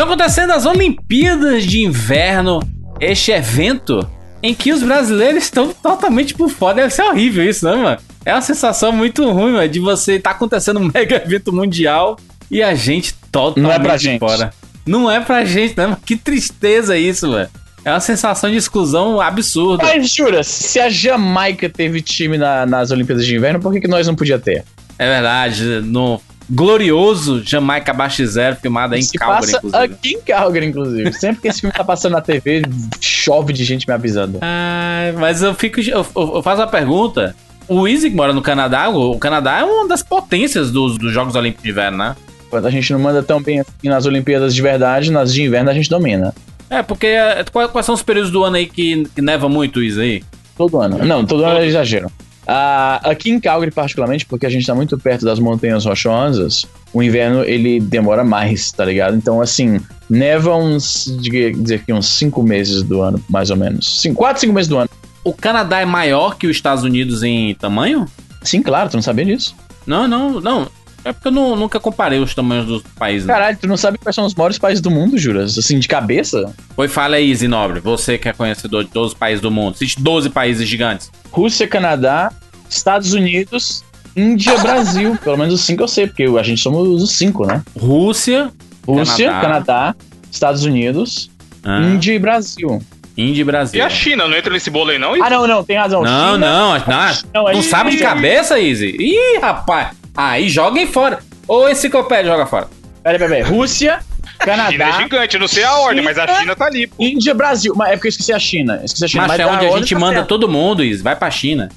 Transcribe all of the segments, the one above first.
Estão acontecendo as Olimpíadas de Inverno, este evento em que os brasileiros estão totalmente por fora. Deve ser horrível isso, né, mano? É uma sensação muito ruim, mano, de você estar tá acontecendo um mega evento mundial e a gente totalmente Não é pra gente. fora. Não é pra gente, né? Que tristeza isso, mano. É uma sensação de exclusão absurda. Mas jura, se a Jamaica teve time na- nas Olimpíadas de Inverno, por que, que nós não podia ter? É verdade, no glorioso Jamaica Abaixo Zero, filmado em Calgary, inclusive. aqui em Calgary, inclusive. Sempre que esse filme tá passando na TV, chove de gente me avisando. Ai, mas eu fico. Eu, eu- faço a pergunta. O Easy que mora no Canadá, o, Canadá é uma das potências dos, dos Jogos Olímpicos de Inverno, né? Quando a gente não manda tão bem assim nas Olimpíadas de verdade, nas de inverno a gente domina. É, porque é, quais, quais são os períodos do ano aí que, que neva muito aí? Todo ano. Não, todo ano é exagero. Ah, aqui em Calgary, particularmente, porque a gente tá muito perto das montanhas rochosas, o inverno ele demora mais, tá ligado? Então, assim, neva uns, diga- dizer que uns cinco meses do ano, mais ou menos. Cinco, quatro, cinco meses do ano. O Canadá é maior que os Estados Unidos em tamanho? Sim, claro, tu não sabia disso. Não, não, não. É porque eu nu- nunca comparei os tamanhos dos países. né? Caralho, tu não sabe quais são os maiores países do mundo, juras? Assim, de cabeça? Foi fala aí, Easy Nobre. Você que é conhecedor de todos os países do mundo. Existe 12 países gigantes. Rússia, Canadá, Estados Unidos, Índia, Brasil. Pelo menos os cinco eu sei, porque a gente somos os cinco, né? Rússia, Rússia, Canadá. Canadá, Estados Unidos, ah, Índia e Brasil. Índia e Brasil. E a China não entra nesse bolo aí, não? Ah, não, não, tem razão. Não, China- não, não, não, Não, aí- sabe de aí- cabeça, Easy? Ih, rapaz. Aí joguem fora. Ou enciclopédia joga fora. Peraí, peraí, peraí. Rússia, China é Canadá, gigante, eu não sei a ordem, mas a China- China tá ali, pô. Índia, Brasil. Mas é porque eu esqueci a China. Esqueci a China. Mas é a onde a ordem gente tá manda certa. todo mundo, Easy. Vai pra China.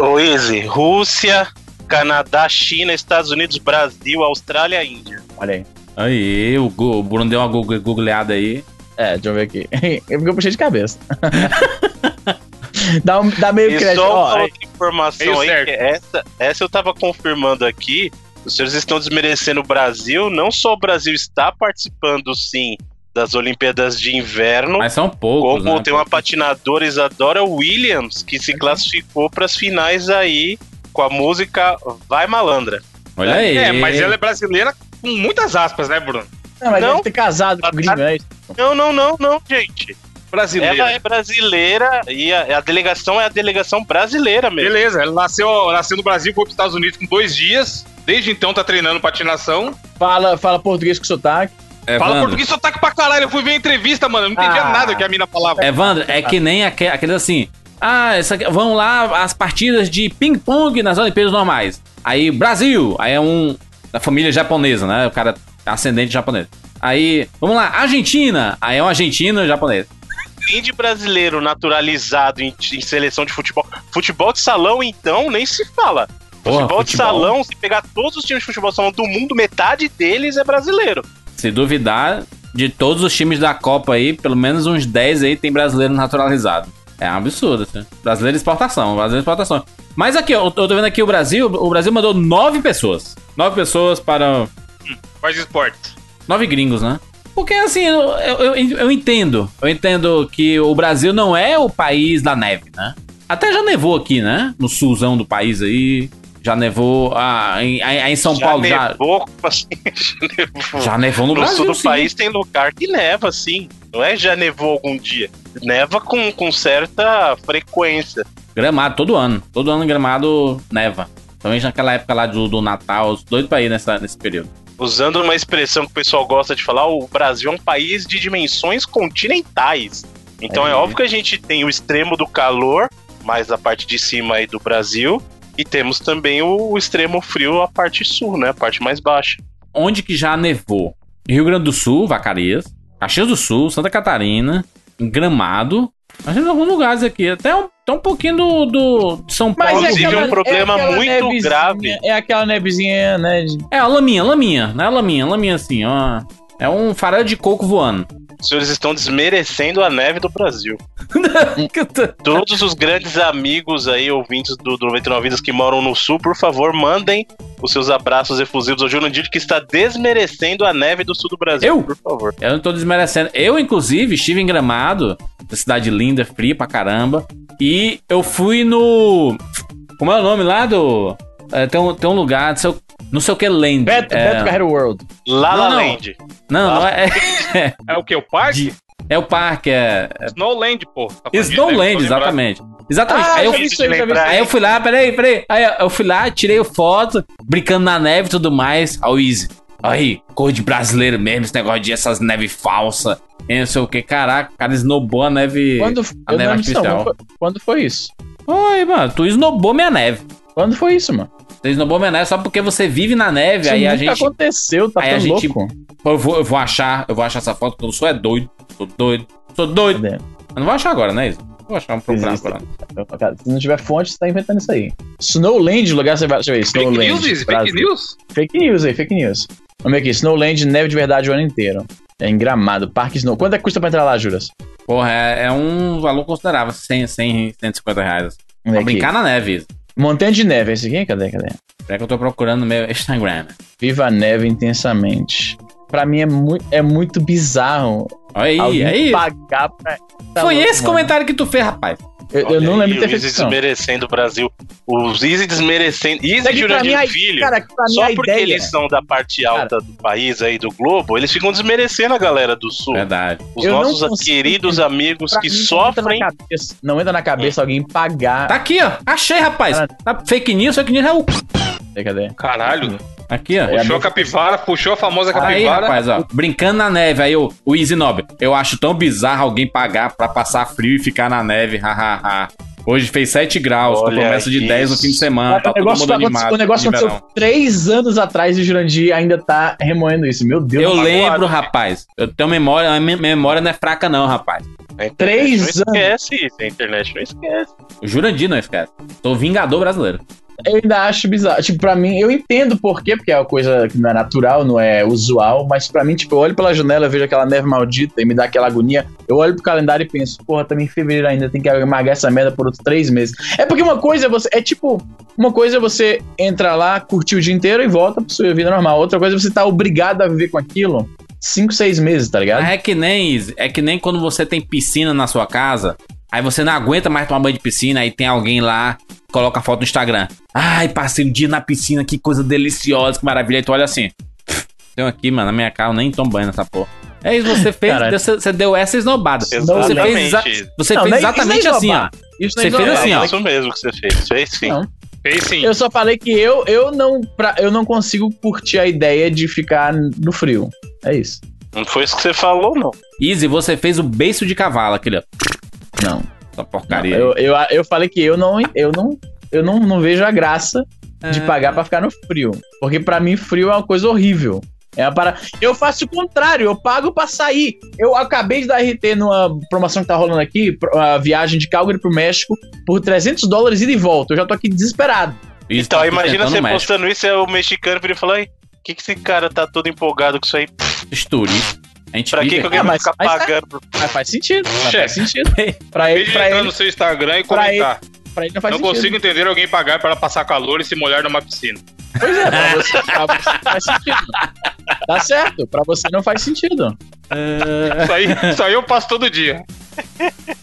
Ô, Easy, Rússia, Canadá, China, Estados Unidos, Brasil, Austrália, Índia. Olha aí. Aí, o, o Bruno deu uma google- googleada aí. É, deixa eu ver aqui. É porque eu puxei de cabeça. dá, um, dá meio E crédito. só Ó, uma outra informação aí, certo. que essa, essa eu tava confirmando aqui. Os senhores estão desmerecendo o Brasil. Não só o Brasil está participando, sim, das Olimpíadas de Inverno, Mas são poucos, como né? tem uma patinadora Isadora Williams, que se classificou para as finais aí com a música Vai Malandra. Olha aí. É, mas ela é brasileira com muitas aspas, né, Bruno? não, mas não. deve ter casado com o gringo, né? Não, não, não, não, gente. Brasileira. Ela é brasileira e a, a delegação é a delegação brasileira mesmo. Beleza, ela nasceu, nasceu no Brasil, foi pros Estados Unidos com dois dias. Desde então tá treinando patinação. Fala, fala português com sotaque. Evandro, Fala português sotaque pra caralho. Eu fui ver a entrevista, mano. Eu não entendia Ah. nada que a mina falava. Evandro, é que nem aque- aqueles assim. Ah, essa, vão lá as partidas de ping-pong nas Olimpíadas normais. Aí, Brasil. Aí é um da família japonesa, né? O cara é ascendente japonês. Aí, vamos lá, Argentina. Aí é um argentino japonês. Tem de brasileiro naturalizado em, em seleção de futebol. Futebol de salão, então, nem se fala. Porra, futebol, de futebol. salão, se pegar todos os times de futebol de salão do mundo, metade deles é brasileiro. Se duvidar, de todos os times da Copa aí, pelo menos uns 10 aí tem brasileiro naturalizado. É um absurdo, assim. Brasileiro exportação, brasileiro exportação. Mas aqui, ó, eu tô vendo aqui o Brasil, o Brasil mandou nove pessoas. Nove pessoas para Faz esporte. Nove gringos, né? Porque assim, eu, eu, eu- entendo. Eu entendo que o Brasil não é o país da neve, né? Até já nevou aqui, né? No sulzão do país aí. Já nevou. Ah, em, em São já Paulo já, nevou, como assim, já nevou. já nevou no, No, Brasil. sul do sim. país tem lugar que neva, sim. Não é já nevou algum dia. Neva com, com certa frequência. Gramado, todo ano. Todo ano gramado neva. Também naquela época lá do, do Natal, os doido pra ir nessa, nesse período. Usando uma expressão que o pessoal gosta de falar, o Brasil é um país de dimensões continentais. Então é, É. óbvio que a gente tem o extremo do calor, mais a parte de cima aí do Brasil, e temos também o, o extremo frio, a parte sul, né? A parte mais baixa. Onde que já nevou? Rio Grande do Sul, Vacarias. Caxias do Sul, Santa Catarina. Em Gramado. Mas tem alguns lugares aqui. Até um, até um pouquinho do, do de São Paulo. Inclusive, um problema aquela muito grave. É aquela nevezinha, né? de- É, a laminha, laminha, né? Laminha, laminha assim, ó. É um farelo de coco voando. Os senhores estão desmerecendo a neve do Brasil. Todos os grandes amigos aí, ouvintes do, do 99 Vidas que moram no sul, por favor, mandem os seus abraços efusivos ao Jurandir, que está desmerecendo a neve do sul do Brasil, Eu? por favor. Eu não tô desmerecendo. Eu, inclusive, estive em Gramado, cidade linda, fria pra caramba. E eu fui no. Como é o nome lá do. é, tem, um, tem um lugar. se eu- Não sei o que Land. Beto, é... Beto Carreiro World. La Não, La não. Land. Não, não é. É, É o que? O parque? é o parque, é. é Snowland, pô. Tá né? Snowland, lembrado. exatamente. Exatamente. Ah, aí, eu, já vi isso isso aí eu fui lá, peraí, peraí. Aí eu fui lá, tirei foto, brincando na neve e tudo mais. Aí o Easy. Aí, cor de brasileiro mesmo, esse negócio de essas neve falsa. E não sei o que. Caraca, o cara snowbou a neve. Quando, a neve artificial. Quando foi- Quando foi isso? Oi, mano, tu snowbou minha neve. Quando foi isso, mano? Você snowbou minha neve só porque você vive na neve. Isso aí a gente. aconteceu, tá aí tão a gente- louco. Eu vou, eu vou achar, eu vou achar essa foto, porque eu sou é doido. Sou doido. Sou doido. Cadê? Eu não vou achar agora, né, Isa? Vou achar, procurar Existe. agora. Cara, Se não tiver fonte, você tá inventando isso aí. Snowland, o lugar você vai. Deixa eu ver. Fake Snowland. news, Izzy? Fake Brasil. news? Fake news aí, fake news. Vamos ver aqui. Snowland, neve de verdade o ano inteiro. É em Gramado, Parque Snow. Quanto é que custa pra entrar lá, Juras? Porra, é, é um valor considerável, 100, 100, 150 reais. Vamos Pra brincar na neve. Montanha de neve, esse aqui? Cadê, cadê? É que eu tô procurando no meu Instagram. Viva a neve intensamente. Pra mim é muito, é muito bizarro. Olha aí, aí. pagar pra. Foi esse mano. comentário que tu fez, rapaz. Eu, eu não lembro de ter feito isso. não. desmerecendo o Brasil. Os Easy desmerecendo. Easy e Jurandir Filho. cara, Só porque ideia. eles são da parte alta do país aí, do globo, eles ficam desmerecendo a galera do sul. Verdade. Os Eu não nossos queridos amigos Pra que mim, não sofrem. entra na cabeça- não entra na cabeça alguém pagar. Tá aqui, ó. Achei, rapaz. Cara. Tá fake news, fake news é o. Cadê, Cadê? Caralho. Aqui, ó. É, Puxou a capivara, puxou a famosa Aí, capivara. rapaz, ó. Brincando na neve. Aí o, o Easy Nobre. Eu acho tão bizarro alguém pagar pra passar frio e ficar na neve. Hahaha. Hoje fez 7 graus, com Olha promessa de isso. 10 no fim de semana. Tá o todo negócio, mundo tá animado. o negócio aconteceu verão. três anos atrás e o Jurandir ainda tá remoendo isso. Meu Deus Eu do céu. lembro, rapaz. Eu tenho memória, a minha memória não é fraca, não, rapaz. Três não esquece isso, a internet não esquece. O Jurandir não esquece. Tô vingador brasileiro. Eu ainda acho bizarro. Tipo, pra mim, eu entendo por quê, porque é uma coisa que não é natural, não é usual, mas pra mim, tipo, eu olho pela janela, vejo aquela neve maldita e me dá aquela agonia. Eu olho pro calendário e penso, porra, também em fevereiro ainda tem que amargar essa merda por outros três meses. É porque uma coisa é você. É tipo, uma coisa é você entrar lá, curtir o dia inteiro e volta pra sua vida normal. Outra coisa é você tá obrigado a viver com aquilo cinco, seis meses, tá ligado? É que nem, é que nem quando você tem piscina na sua casa, aí você não aguenta mais tomar banho de piscina, aí tem alguém lá, coloca a foto no Instagram. Ai, passei um dia na piscina, que coisa deliciosa, que maravilha. Aí tu olha assim, tenho aqui, mano, na minha casa, eu nem tomo banho nessa porra. É isso, você fez, Caralho. você, você deu essa esnobada. Você Exatamente. fez, exa- você Não, fez não exatamente assim, ó. Isso não Você é fez assim, ó. É isso mesmo que você fez. Fez sim. Não. Fez sim. Eu só falei que eu, eu, não, pra, eu não consigo curtir a ideia de ficar no frio. É isso. Não foi isso que você falou, não. Easy, você fez o beiço de cavalo, aquele, ó. Não. Essa porcaria. aí. Eu, eu, eu falei que eu não, eu não, eu não, não vejo a graça de É. pagar pra ficar no frio. Porque pra mim frio é uma coisa horrível. É para... Eu faço o contrário, eu pago pra sair. Eu acabei de dar RT numa promoção que tá rolando aqui, a viagem de Calgary pro México, por 300 dólares ida e volta. Eu já tô aqui desesperado. Isso, Então, tá imagina você postando isso, é o mexicano vir e falar, "Ai, o que, que esse cara tá todo empolgado com isso aí? Turista. A gente Pra que, que alguém Ah, vai mas- ficar mas- pagando? Mas faz sentido. Mas Chefe. faz sentido. Pra ele, pra ele, no seu Instagram e comentar. pra ele não faz Não sentido. consigo entender alguém pagar para passar calor e se molhar numa piscina. Pois é, pra você, pra você não faz sentido. Tá certo, pra você não faz sentido. Isso aí, isso aí eu passo todo dia.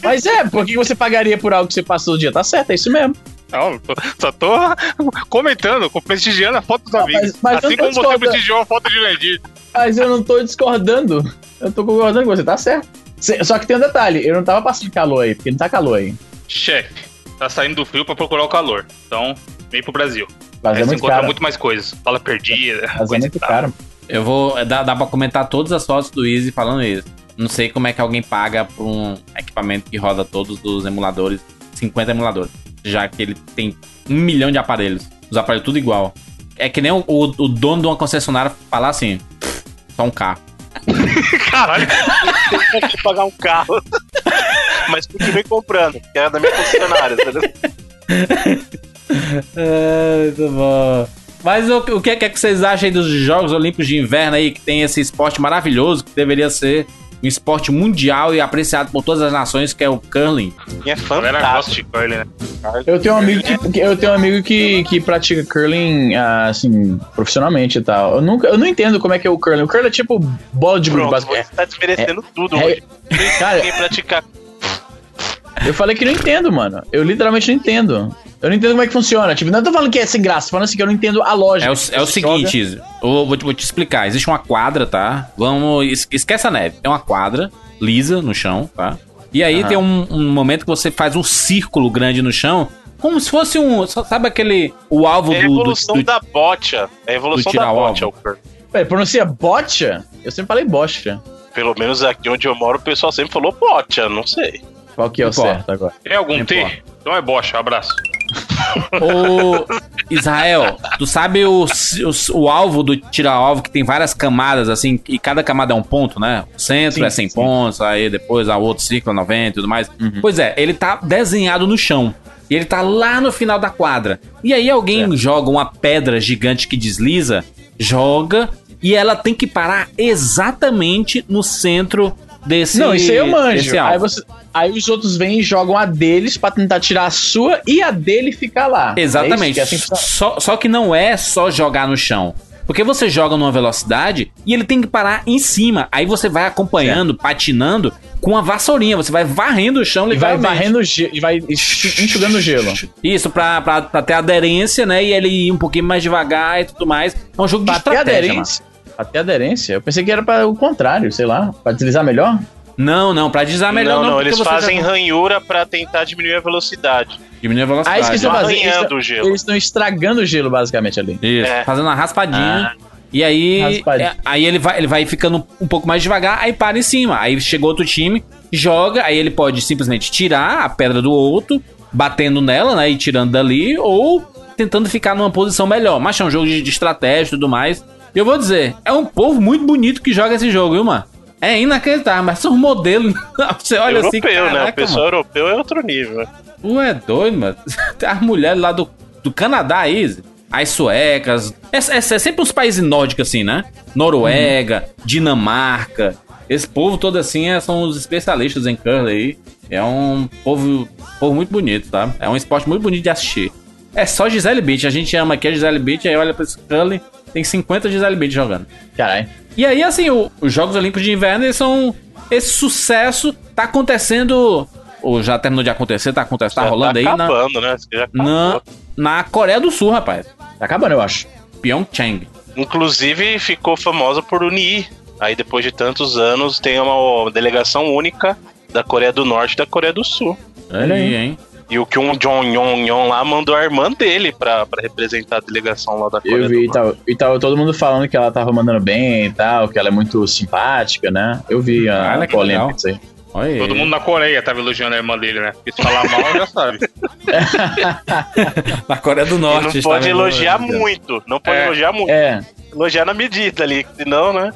Mas é, por que você pagaria por algo que você passa todo dia? Tá certo, é isso mesmo. Não, só tô comentando, prestigiando a foto dos Não, amigos. mas- mas eu assim não como você prestigiou a foto de Lendir. Mas eu não tô discordando. Eu tô concordando com você, tá certo. Só que tem um detalhe, eu não tava passando calor aí, porque não tá calor aí. Chefe, tá saindo do frio pra procurar o calor. Então, vem pro Brasil. Mas Aí é você muito encontra caro. muito mais coisas. Fala perdida, Mas é coisa e muito caro. Eu vou. é, Dá, dá pra comentar todas as fotos do Easy falando isso. Não sei como é que alguém paga por um equipamento que roda todos os emuladores, 50 emuladores. Já que ele tem um milhão de aparelhos. Os aparelhos tudo igual. É que nem o, o- o dono de uma concessionária falar assim: só um carro. Caralho, Tem que pagar um carro. Mas continue comprando, que é da minha concessionária, entendeu? É, muito bom. Mas o, o que, é que vocês acham aí dos Jogos Olímpicos de Inverno aí, que tem esse esporte maravilhoso, que deveria ser um esporte mundial e apreciado por todas as nações, que é o curling? E é fantástico. curling, né? Eu tenho um amigo que, eu tenho um amigo que, que pratica curling, ah, assim, profissionalmente e tal. Eu, nunca, eu não entendo como é que é o curling. O curling é tipo bola de Pronto, basicamente. você tá desmerecendo tudo É- hoje. Cara, praticar. eu falei que não entendo, mano. Eu literalmente não entendo. Eu não entendo como é que funciona. Tipo, não tô falando que é sem graça, tô falando assim que eu não entendo a lógica. É o, é o seguinte, Izzy, eu vou te, vou te explicar. Existe uma quadra, tá? Vamos. es- Esquece a neve. É uma quadra lisa no chão, tá? E aí Aham. tem um, um momento que você faz um círculo grande no chão, como se fosse um. Sabe aquele. O alvo É a do. do- evolução do- da bocha. É a evolução da bocha. Alper. Peraí, pronuncia bocha? Eu sempre falei bocha. Pelo menos aqui onde eu moro, o pessoal sempre falou bocha, não sei. Qual que é o certo agora? Tem algum T? Então é bocha, abraço. Ô, Israel, tu sabe o, o, o alvo do tira-alvo que tem várias camadas, assim, e cada camada é um ponto, né? O centro Sim, é 100 sim. pontos, aí depois a outro círculo é 90 e tudo mais. Uhum. Pois é, ele tá desenhado no chão. E ele tá lá no final da quadra. E aí alguém joga uma pedra gigante que desliza, joga, e ela tem que parar exatamente no centro desse não, isso aí eu manjo. Aí, você, aí os outros vêm e jogam a deles pra tentar tirar a sua e a dele ficar lá. Exatamente. É? Que é assim que só, só que não é só jogar no chão. Porque você joga numa velocidade e ele tem que parar em cima. Aí você vai acompanhando, patinando com a vassourinha. Você vai varrendo o chão E vai varrendo e vai enxugando o gelo. Isso, pra, pra, pra ter aderência, né? E ele ir um pouquinho mais devagar e tudo mais. É um jogo de Pra ter estratégia, mano. aderência. Pra ter aderência. Eu pensei que era para o contrário, sei lá. Pra deslizar melhor. Não, não, pra deslizar melhor não, não, não, eles você fazem já... ranhura pra tentar diminuir a velocidade. Diminui a Ah, velocidade. isso que eles estão Tá fazendo. Eles. Eles estão estragando o gelo, basicamente, ali. Isso, É. fazendo uma raspadinha. E aí, Raspadinha. é, aí ele vai, ele vai ficando um pouco mais devagar, aí para em cima. Aí chegou outro time, joga, aí ele pode simplesmente tirar a pedra do outro, batendo nela, né, e tirando dali, ou tentando ficar numa posição melhor. Mas é um jogo de, de estratégia e tudo mais. E eu vou dizer, é um povo muito bonito que joga esse jogo, viu, mano? É inacreditável, mas são modelos. Você olha assim, europeu, né? O pessoal europeu é outro nível. Tu é doido, mano. Tem as mulheres lá do, do Canadá aí, as suecas. É, é- é sempre os países nórdicos, assim, né? Noruega, Dinamarca. Esse povo todo assim é- são os especialistas em curling aí. É um povo, povo muito bonito, tá? É um esporte muito bonito de assistir. É só Gisele Beach. A gente ama aqui a Gisele Beach, aí olha pra esse curling, tem 50 Gisele Beach jogando. Caralho. E aí, assim, o- os Jogos Olímpicos de Inverno, eles são. Esse sucesso tá acontecendo. Ou já terminou de acontecer, tá acontecendo, tá Já rolando tá aí na, acabando, né? Já acabou. na, na Coreia do Sul, rapaz. Tá acabando, eu acho. Pyeongchang. Inclusive ficou famosa por unir. Aí depois de tantos anos tem uma delegação única da Coreia do Norte e da Coreia do Sul. Olha aí. hein? E o Kyung Jong Yong Yong lá mandou a irmã dele pra, pra representar a delegação lá da Coreia Eu vi do e tal, e tal, todo mundo falando que ela tava mandando bem e tal, que ela é muito simpática, né? Eu vi a Olha que polêmica disso aí. Aí. Todo mundo na Coreia tava elogiando a irmã dele, né? Porque se falar mal, já sabe. Na Coreia do E Norte. não está pode elogiar muito. Não pode É. elogiar muito. É, Elogiar na medida ali, senão, né?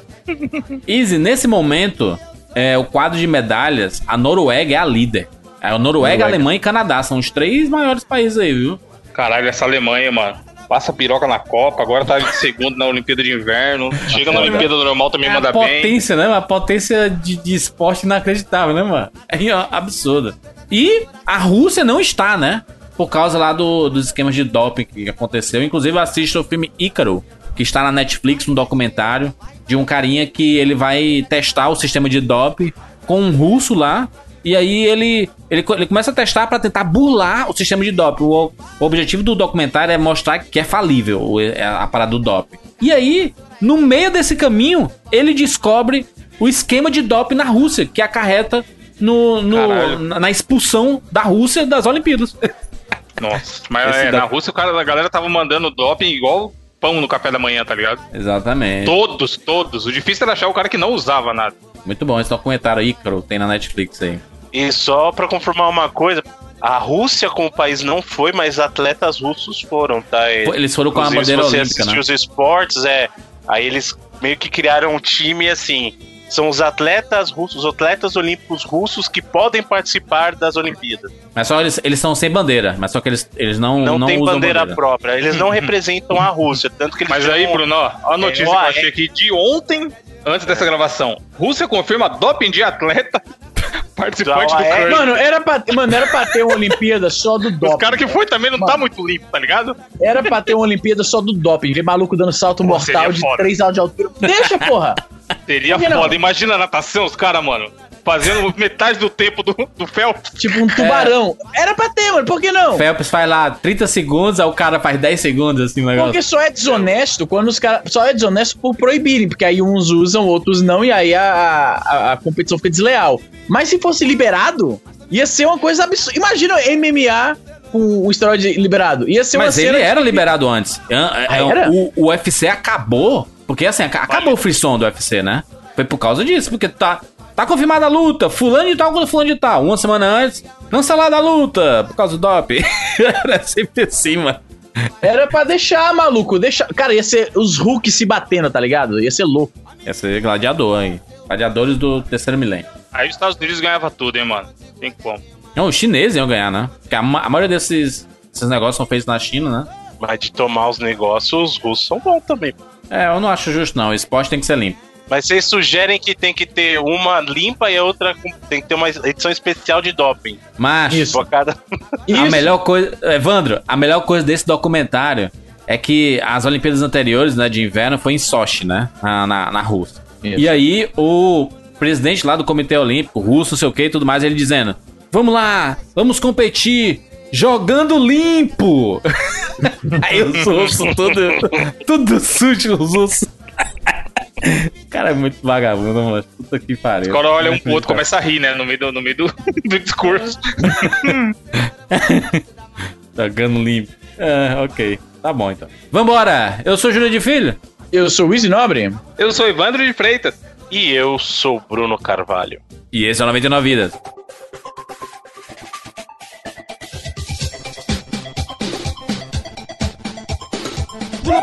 Easy, nesse momento, é, o quadro de medalhas, a Noruega é a líder. É, a Noruega, Alemanha e Canadá são os três maiores países aí, viu? Caralho, essa Alemanha, mano. Passa piroca na Copa, agora tá em segundo na Olimpíada de Inverno. Chega na foda. Olimpíada normal também É manda a bem. potência, né? Uma potência de, de esporte inacreditável, né, mano? É ó, absurda. E a Rússia não está, né? Por causa lá do- dos esquemas de doping que aconteceu. Inclusive, assista o filme Ícaro, que está na Netflix, um documentário de um carinha que ele vai testar o sistema de doping com um russo lá. E aí ele, ele, ele começa a testar para tentar burlar o sistema de doping. O, o objetivo do documentário é mostrar que é falível é a parada do doping. E aí, no meio desse caminho, ele descobre o esquema de doping na Rússia, que acarreta no, no- na, na expulsão da Rússia das Olimpíadas. Nossa. Mas é, na Rússia o cara, a galera tava mandando doping igual pão no café da manhã, tá ligado? Exatamente. Todos, todos. O difícil era achar o cara que não usava nada. Muito bom esse documentário Ícaro, tem na Netflix aí. E só pra confirmar uma coisa, a Rússia como país não foi, mas atletas russos foram, tá? Eles foram com a bandeira se você olímpica, assistir né? os esportes, é, aí eles meio que criaram um time assim, são os atletas russos, os atletas olímpicos russos que podem participar das Olimpíadas. Mas só eles, eles são sem bandeira, mas só que eles, eles não, Não, não, tem usam bandeira, própria, eles não representam a Rússia, tanto que eles Mas aí, Bruno, ó, a notícia É, que eu é- achei aqui de ontem, antes dessa gravação. Rússia confirma doping de atleta participante do é? curling. Mano, era pra, mano, era pra ter uma Olimpíada só do doping. Os caras que foi também não tá Mano. muito limpo, tá ligado? Era pra ter uma Olimpíada só do doping. Ver maluco dando salto Pô, mortal de foda. 3 altos de altura. Deixa, porra! Seria não? foda. Imagina a natação, os caras, mano. Fazendo metade do tempo do, do Phelps. Tipo um tubarão. Era pra ter, mano, por que não? Phelps faz lá 30 segundos, aí o cara faz 10 segundos, assim, o negócio. Porque só é desonesto quando os caras. Só é desonesto por proibirem, porque aí uns usam, outros não, e aí a, a, a competição fica desleal. Mas se fosse liberado, ia ser uma coisa absurda. Imagina MMA com o esteroide liberado. Ia ser uma Mas ele cena era de- liberado antes. É, é, era? O, o UFC acabou. Porque assim, aca- acabou o frisson do UFC, né? Foi por causa disso. Porque tá, tá confirmada a luta. Fulano de tal contra fulano de tal. Uma semana antes, cancelada a luta. Por causa do doping. era sempre assim, mano. Era pra deixar, maluco. Deixa... Cara, ia ser os Hulk se batendo, tá ligado? Ia ser louco. Ia ser gladiador, hein? Gladiadores do terceiro milênio. Aí os Estados Unidos ganhava tudo, hein, mano. Tem como. Não, os chineses iam ganhar, né? Porque a, ma- a maioria desses, desses negócios são feitos na China, né? Mas de tomar os negócios, os russos são bons também. É, eu não acho justo, não. O esporte tem que ser limpo. Mas vocês sugerem que tem que ter uma limpa e a outra com- tem que ter uma edição especial de doping. Mas. Isso. A melhor coisa. Evandro, a melhor coisa desse documentário é que as Olimpíadas anteriores, né, de inverno, foi em Sochi, né? Na, na, na Rússia. Isso. E aí, o presidente lá do Comitê Olímpico, russo, não sei o que e tudo mais, ele dizendo: Vamos lá, vamos competir. Jogando limpo! aí os russos, tudo, tudo sujo, os russos. O cara é muito vagabundo, mano. Puta que pariu. Os caras olham um pro outro e começam a rir, né? No meio do, no meio do, do discurso. Jogando limpo. É, ok. Tá bom então. Vambora! Eu sou Júlio de Filho. Eu sou o Easy Nobre. Eu sou Evandro de Freitas. E eu sou Bruno Carvalho. E esse é o 99 Vidas.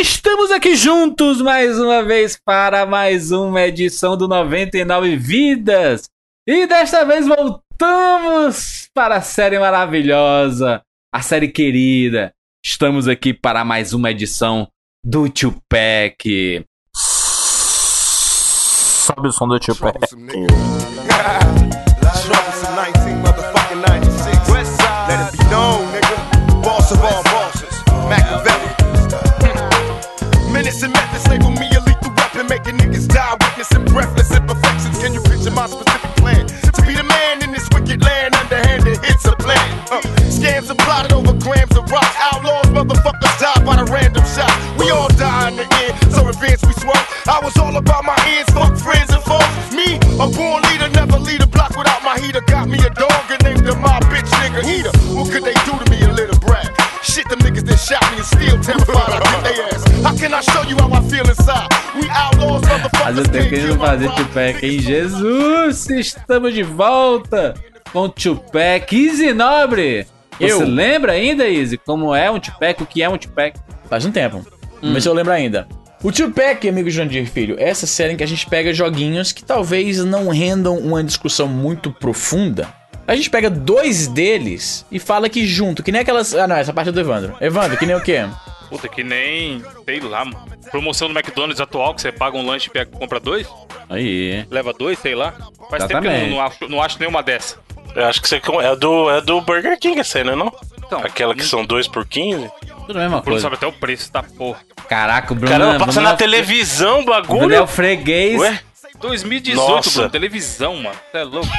Estamos aqui juntos mais uma vez para mais uma edição do 99 Vidas. E desta vez voltamos para a série maravilhosa, a série querida. Estamos aqui para mais uma edição do Tupac. Sobe o som do Tupac. Trouble some 19 motherfucking 96. Let it be known, And methods label me a lethal weapon, making niggas die, witnessing breathless imperfections. Can you picture my specific plan? To be the man in this wicked land, underhanded hits a plan. Uh, scams are plotted over grams of rock. Outlaws, motherfuckers die by the random shot. We all die in the end, so advance we swerve. I was all about my ends, fuck friends and foes. Me, a born leader, never lead a block without my heater. Got me a dog and named him my bitch nigga heater. What could they do to me, a little brat? Shit, them niggas that shot me and still terrified How can I show you how I feel inside? We outlaws, Faz motherfuckers. o tempo can't que não fazia rhymes. Tupac, hein? Jesus! Estamos de volta com Tupac. Easy Nobre! Você Eu. lembra ainda, Easy, como é um Tupac, o que é um Tupac? Faz um tempo. Vamos ver se eu lembro ainda. O Tupac, amigo Jandir Filho, é essa série em que a gente pega joguinhos que talvez não rendam uma discussão muito profunda. A gente pega dois deles e fala que junto, que nem aquelas. Ah, não, essa parte é do Evandro. Evandro, que nem o quê? Puta, que nem. Sei lá, mano. Promoção do McDonald's atual, que você paga um lanche e pega, compra dois, Aí. leva dois, sei lá. Faz tempo que eu não, não acho, não acho nenhuma dessa. Eu acho que você é do, é do Burger King essa aí, não é não? Então, Aquela que não- são 2 por 15? Tudo a mesma O Bruno coisa. sabe até o preço da porra. Caraca, o Bruno. Caramba, Bruno passa é na o- televisão o O Bruno é bagulho. o freguês. Ué? 2018, Nossa. Bruno, televisão, mano. Você é louco.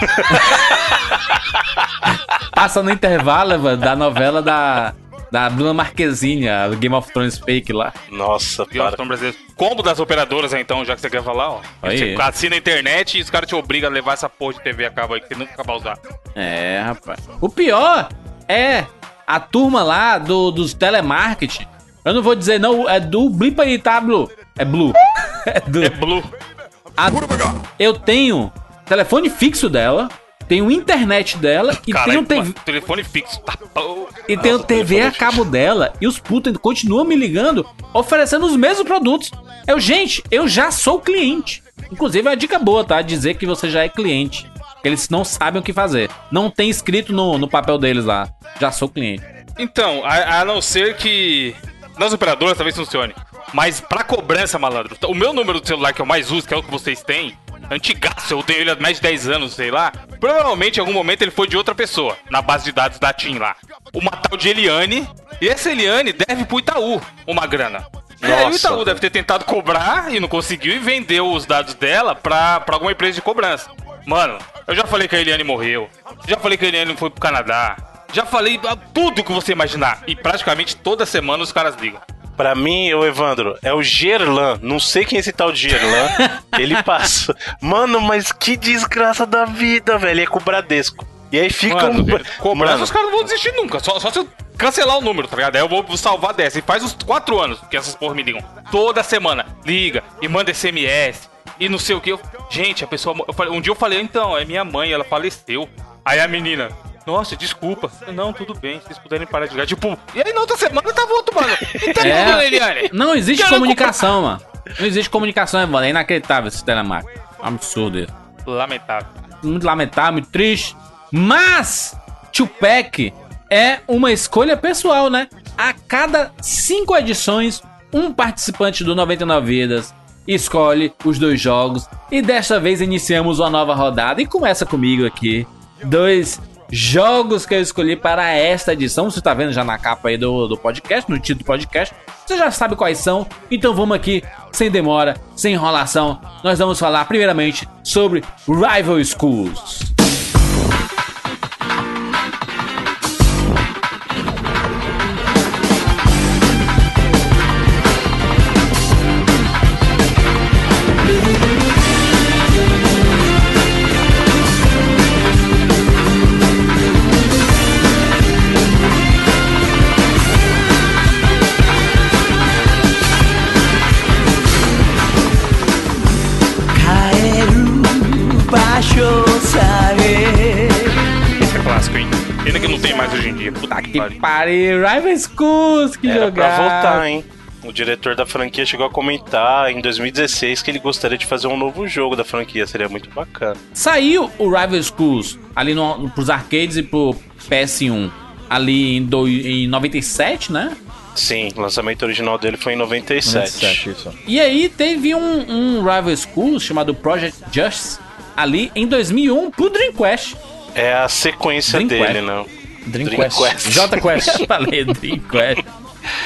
Passa no intervalo mano, da novela da. Da Bruna Marquezine, a Game of Thrones fake lá. Nossa, Game of. Thrones brasileiro. Combo das operadoras, então, já que você quer falar, ó. Aí. Você assina a internet e os caras te obrigam a levar essa porra de TV a cabo aí que você nunca vai usar. É, rapaz. O pior é a turma lá do, dos telemarketing. Eu não vou dizer não, é do Blipa aí, tá, Blue? É Blue. É do. É Blue. A- eu tenho telefone fixo dela tem o internet dela e tem o TV, telefone fixo. Tá, e tem o TV a cabo dela e os putos continuam me ligando oferecendo os mesmos produtos. Eu, gente, eu já sou cliente. Inclusive é uma dica boa, tá? Dizer que você já é cliente. Eles não sabem o que fazer. Não tem escrito no, no papel deles lá. Já sou cliente. Então, a, a não ser que nas operadoras talvez funcione. Mas pra cobrança, malandro, o meu número do celular que eu mais uso, que é o que vocês têm, antigaço, eu tenho ele há mais de 10 anos, sei lá. Provavelmente em algum momento ele foi de outra pessoa, na base de dados da TIM lá. Uma tal de Eliane. E essa Eliane deve pro Itaú uma grana. E aí o Nossa, Itaú deve ter tentado cobrar e não conseguiu e vendeu os dados dela pra, pra alguma empresa de cobrança. Mano, eu já falei que a Eliane morreu. Já falei que a Eliane foi pro Canadá. Já falei ah, tudo que você imaginar. E praticamente toda semana os caras ligam. Pra mim, ô Evandro, é o Gerlan. Não sei quem é esse tal de Gerlan. ele passa. Mano, mas que desgraça da vida, velho. É com o Bradesco. E aí fica Mano, um. cobrança Mano, os caras não vão desistir nunca. Só, só se eu cancelar o número, tá ligado? Aí eu vou salvar dessa. E faz uns 4 anos que essas porra me ligam. Toda semana. Liga e manda SMS. E não sei o que. Eu... Gente, a pessoa. eu falei- um dia eu falei, então, é minha mãe, ela faleceu. Aí a menina. Nossa, desculpa. Não, tudo bem, se vocês puderem parar de ligar. Tipo, e aí na outra semana tava outro, mano. E tá É. Eliane? Não existe comunicação, mano. Não existe comunicação, mano. É inacreditável esse telemarketing. Absurdo isso. Lamentável. Muito lamentável, muito triste. Mas, Tupac é uma escolha pessoal, né? A cada cinco edições, um participante do 99 Vidas escolhe os dois jogos. E desta vez iniciamos uma nova rodada. E começa comigo aqui. Dois jogos que eu escolhi para esta edição. Você tá vendo já na capa aí do, do podcast, no título do podcast. Você já sabe quais são. Então vamos aqui, sem demora, sem enrolação. Nós vamos falar primeiramente sobre Rival Schools. Pena que não tem mais hoje em dia. Puta que pariu. pariu, Rival Schools, que Era jogar. pra voltar, hein? O diretor da franquia chegou a comentar em 2016 que ele gostaria de fazer um novo jogo da franquia, seria muito bacana. Saiu o Rival Schools ali no, pros arcades e pro PS1 ali em, do, em 97, né? Sim, o lançamento original dele foi em 97. 97, isso. E aí teve um, um Rival Schools chamado Project Justice ali em 2001 pro Dreamcast. É a sequência Dreamcast. dele, não. Dreamcast. Dreamcast. J-Quest. Falei Dreamcast.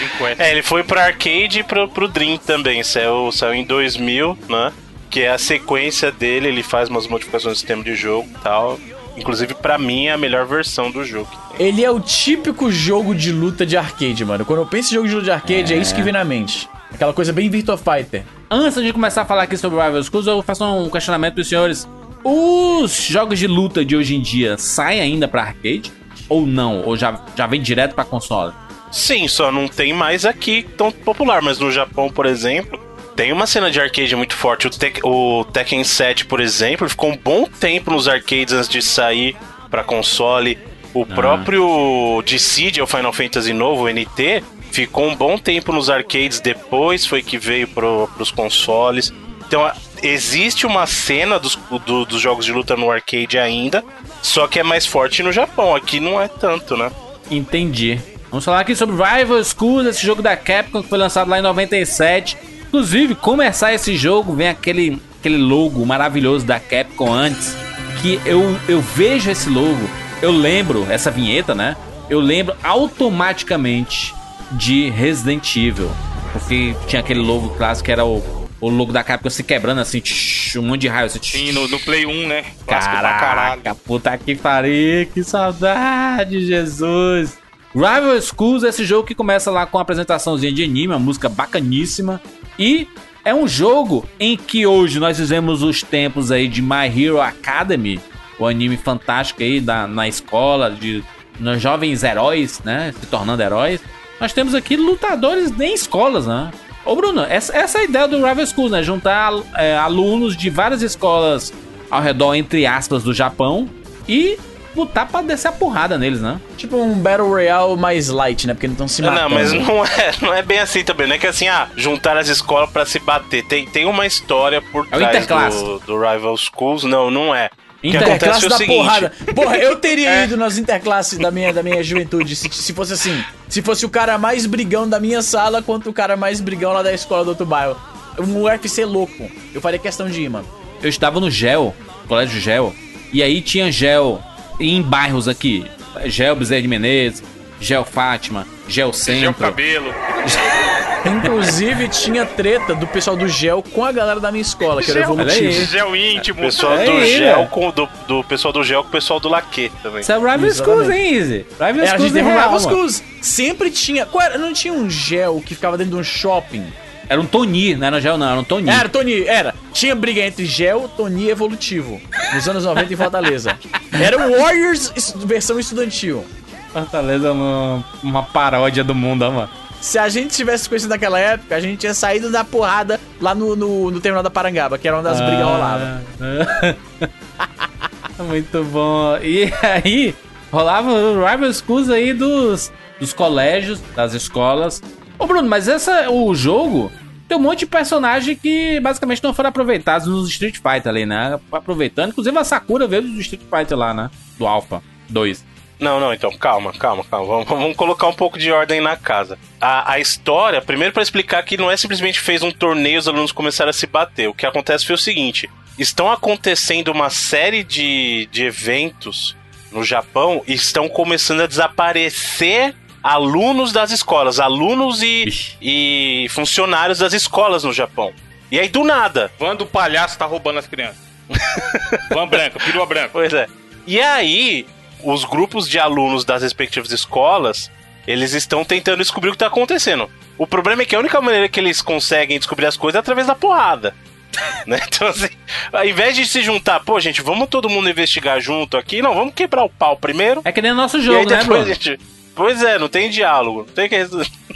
Enquete. É, ele foi pra arcade e pro, pro Dream também. Saiu, saiu em 2000, né? Que é a sequência dele. Ele faz umas modificações no sistema de jogo e tal. Inclusive, pra mim, é a melhor versão do jogo. Ele é o típico jogo de luta de arcade, mano. Quando eu penso em jogo de luta de arcade, é, isso que vem na mente. Aquela coisa bem Virtua Fighter. Antes de começar a falar aqui sobre Rival Schools, eu faço um questionamento pros senhores. Os jogos de luta de hoje em dia saem ainda pra arcade? Ou não? Ou já, já vem direto pra console? Sim, só não tem mais aqui tão popular. Mas no Japão, por exemplo, tem uma cena de arcade muito forte. O, Tek- o Tekken 7, por exemplo, ficou um bom tempo nos arcades antes de sair pra console. O próprio Dissidia, o Final Fantasy novo, o NT, ficou um bom tempo nos arcades. Depois foi que veio pro, pros consoles. Então, a- existe uma cena dos, do- dos jogos de luta no arcade ainda, só que é mais forte no Japão. Aqui não é tanto, né? Entendi. Vamos falar aqui sobre Rival Schools, esse jogo da Capcom que foi lançado lá em 97. Inclusive, começar esse jogo, vem aquele, aquele logo maravilhoso da Capcom antes. Que eu, eu vejo esse logo, eu lembro, essa vinheta, né? Eu lembro automaticamente de Resident Evil. Porque tinha aquele logo clássico que era o, o logo da Capcom se quebrando assim, tsh, um monte de raio assim. tsh. Sim, no, no Play 1, né? Caraca, puta que pariu, que saudade, Jesus. Rival Schools é esse jogo que começa lá com uma apresentaçãozinha de anime, uma música bacaníssima. E é um jogo em que hoje nós vivemos os tempos aí de My Hero Academy, o anime fantástico aí da, na escola, de nos jovens heróis, né, se tornando heróis. Nós temos aqui lutadores em escolas, né? Ô Bruno, essa, essa é a ideia do Rival Schools, né? Juntar é, alunos de várias escolas ao redor, entre aspas, do Japão e lutar pra descer a porrada neles, né? Tipo um Battle Royale mais light, né? Porque não estão se matando. Não, mas não é, não é bem assim também. Não é que assim, ah, juntar as escolas pra se bater. Tem, tem uma história por É trás do, do Rival Schools. Não, não é. Inter- Interclasse é da seguinte. porrada. Porra, eu teria É. ido nas interclasses da minha, da minha juventude se, se fosse assim. Se fosse o cara mais brigão da minha sala quanto o cara mais brigão lá da escola do outro bairro. Um UFC louco. Eu faria questão de ir, mano. Eu estava no GEL, colégio GEL, e aí tinha GEL em bairros aqui. GEL Bezerra de Menezes, GEL Fátima, GEL Gel Centro. cabelo. Inclusive, tinha treta do pessoal do GEL com a galera da minha escola, que era Gel, evolutivo. gel íntimo. Pessoal É do aí, gel velho. com do, do pessoal do gel com o pessoal do laque também. Isso é Rival. Schools, hein, Easy? Rival É, a Schools gente teve é Rival. Schools. Sempre tinha. Qual era? Não tinha um gel que ficava dentro de um shopping? Era um Tony, não era gel não, era um Tony. Era, Tony, era. Tinha briga entre gel, Tony e evolutivo. Nos anos 90 em Fortaleza. Era o Warriors versão estudantil. Fortaleza é uma, uma paródia do mundo, ó, mano. Se a gente tivesse conhecido naquela época, a gente tinha saído da porrada lá no, no, no terminal da Parangaba, que era onde as brigas rolavam. Ah. Muito bom. E aí, rolava o Rival Schools aí dos, dos colégios, das escolas. Ô, Bruno, mas essa, o jogo tem um monte de personagem que basicamente não foram aproveitados nos Street Fighter ali, né? Aproveitando. Inclusive a Sakura veio do Street Fighter lá, né? Do Alpha 2. Não, não, então, calma, calma, calma. Vamos, vamos colocar um pouco de ordem na casa. A, a história, primeiro pra explicar que não é simplesmente fez um torneio e os alunos começaram a se bater. O que acontece foi o seguinte: estão acontecendo uma série de, de eventos no Japão e estão começando a desaparecer alunos das escolas, alunos e, Ixi. e funcionários das escolas no Japão. E aí, do nada, Van do palhaço tá roubando as crianças. Van branca, perua branca. Pois é. E aí, os grupos de alunos das respectivas escolas, eles estão tentando descobrir o que tá acontecendo. O problema é que a única maneira que eles conseguem descobrir as coisas é através da porrada. né? Então, assim, ao invés de se juntar, pô, gente, vamos todo mundo investigar junto aqui, não, vamos quebrar o pau primeiro. É que nem o nosso jogo, né, Bruno? gente. Pois é, não tem diálogo. Não tem que.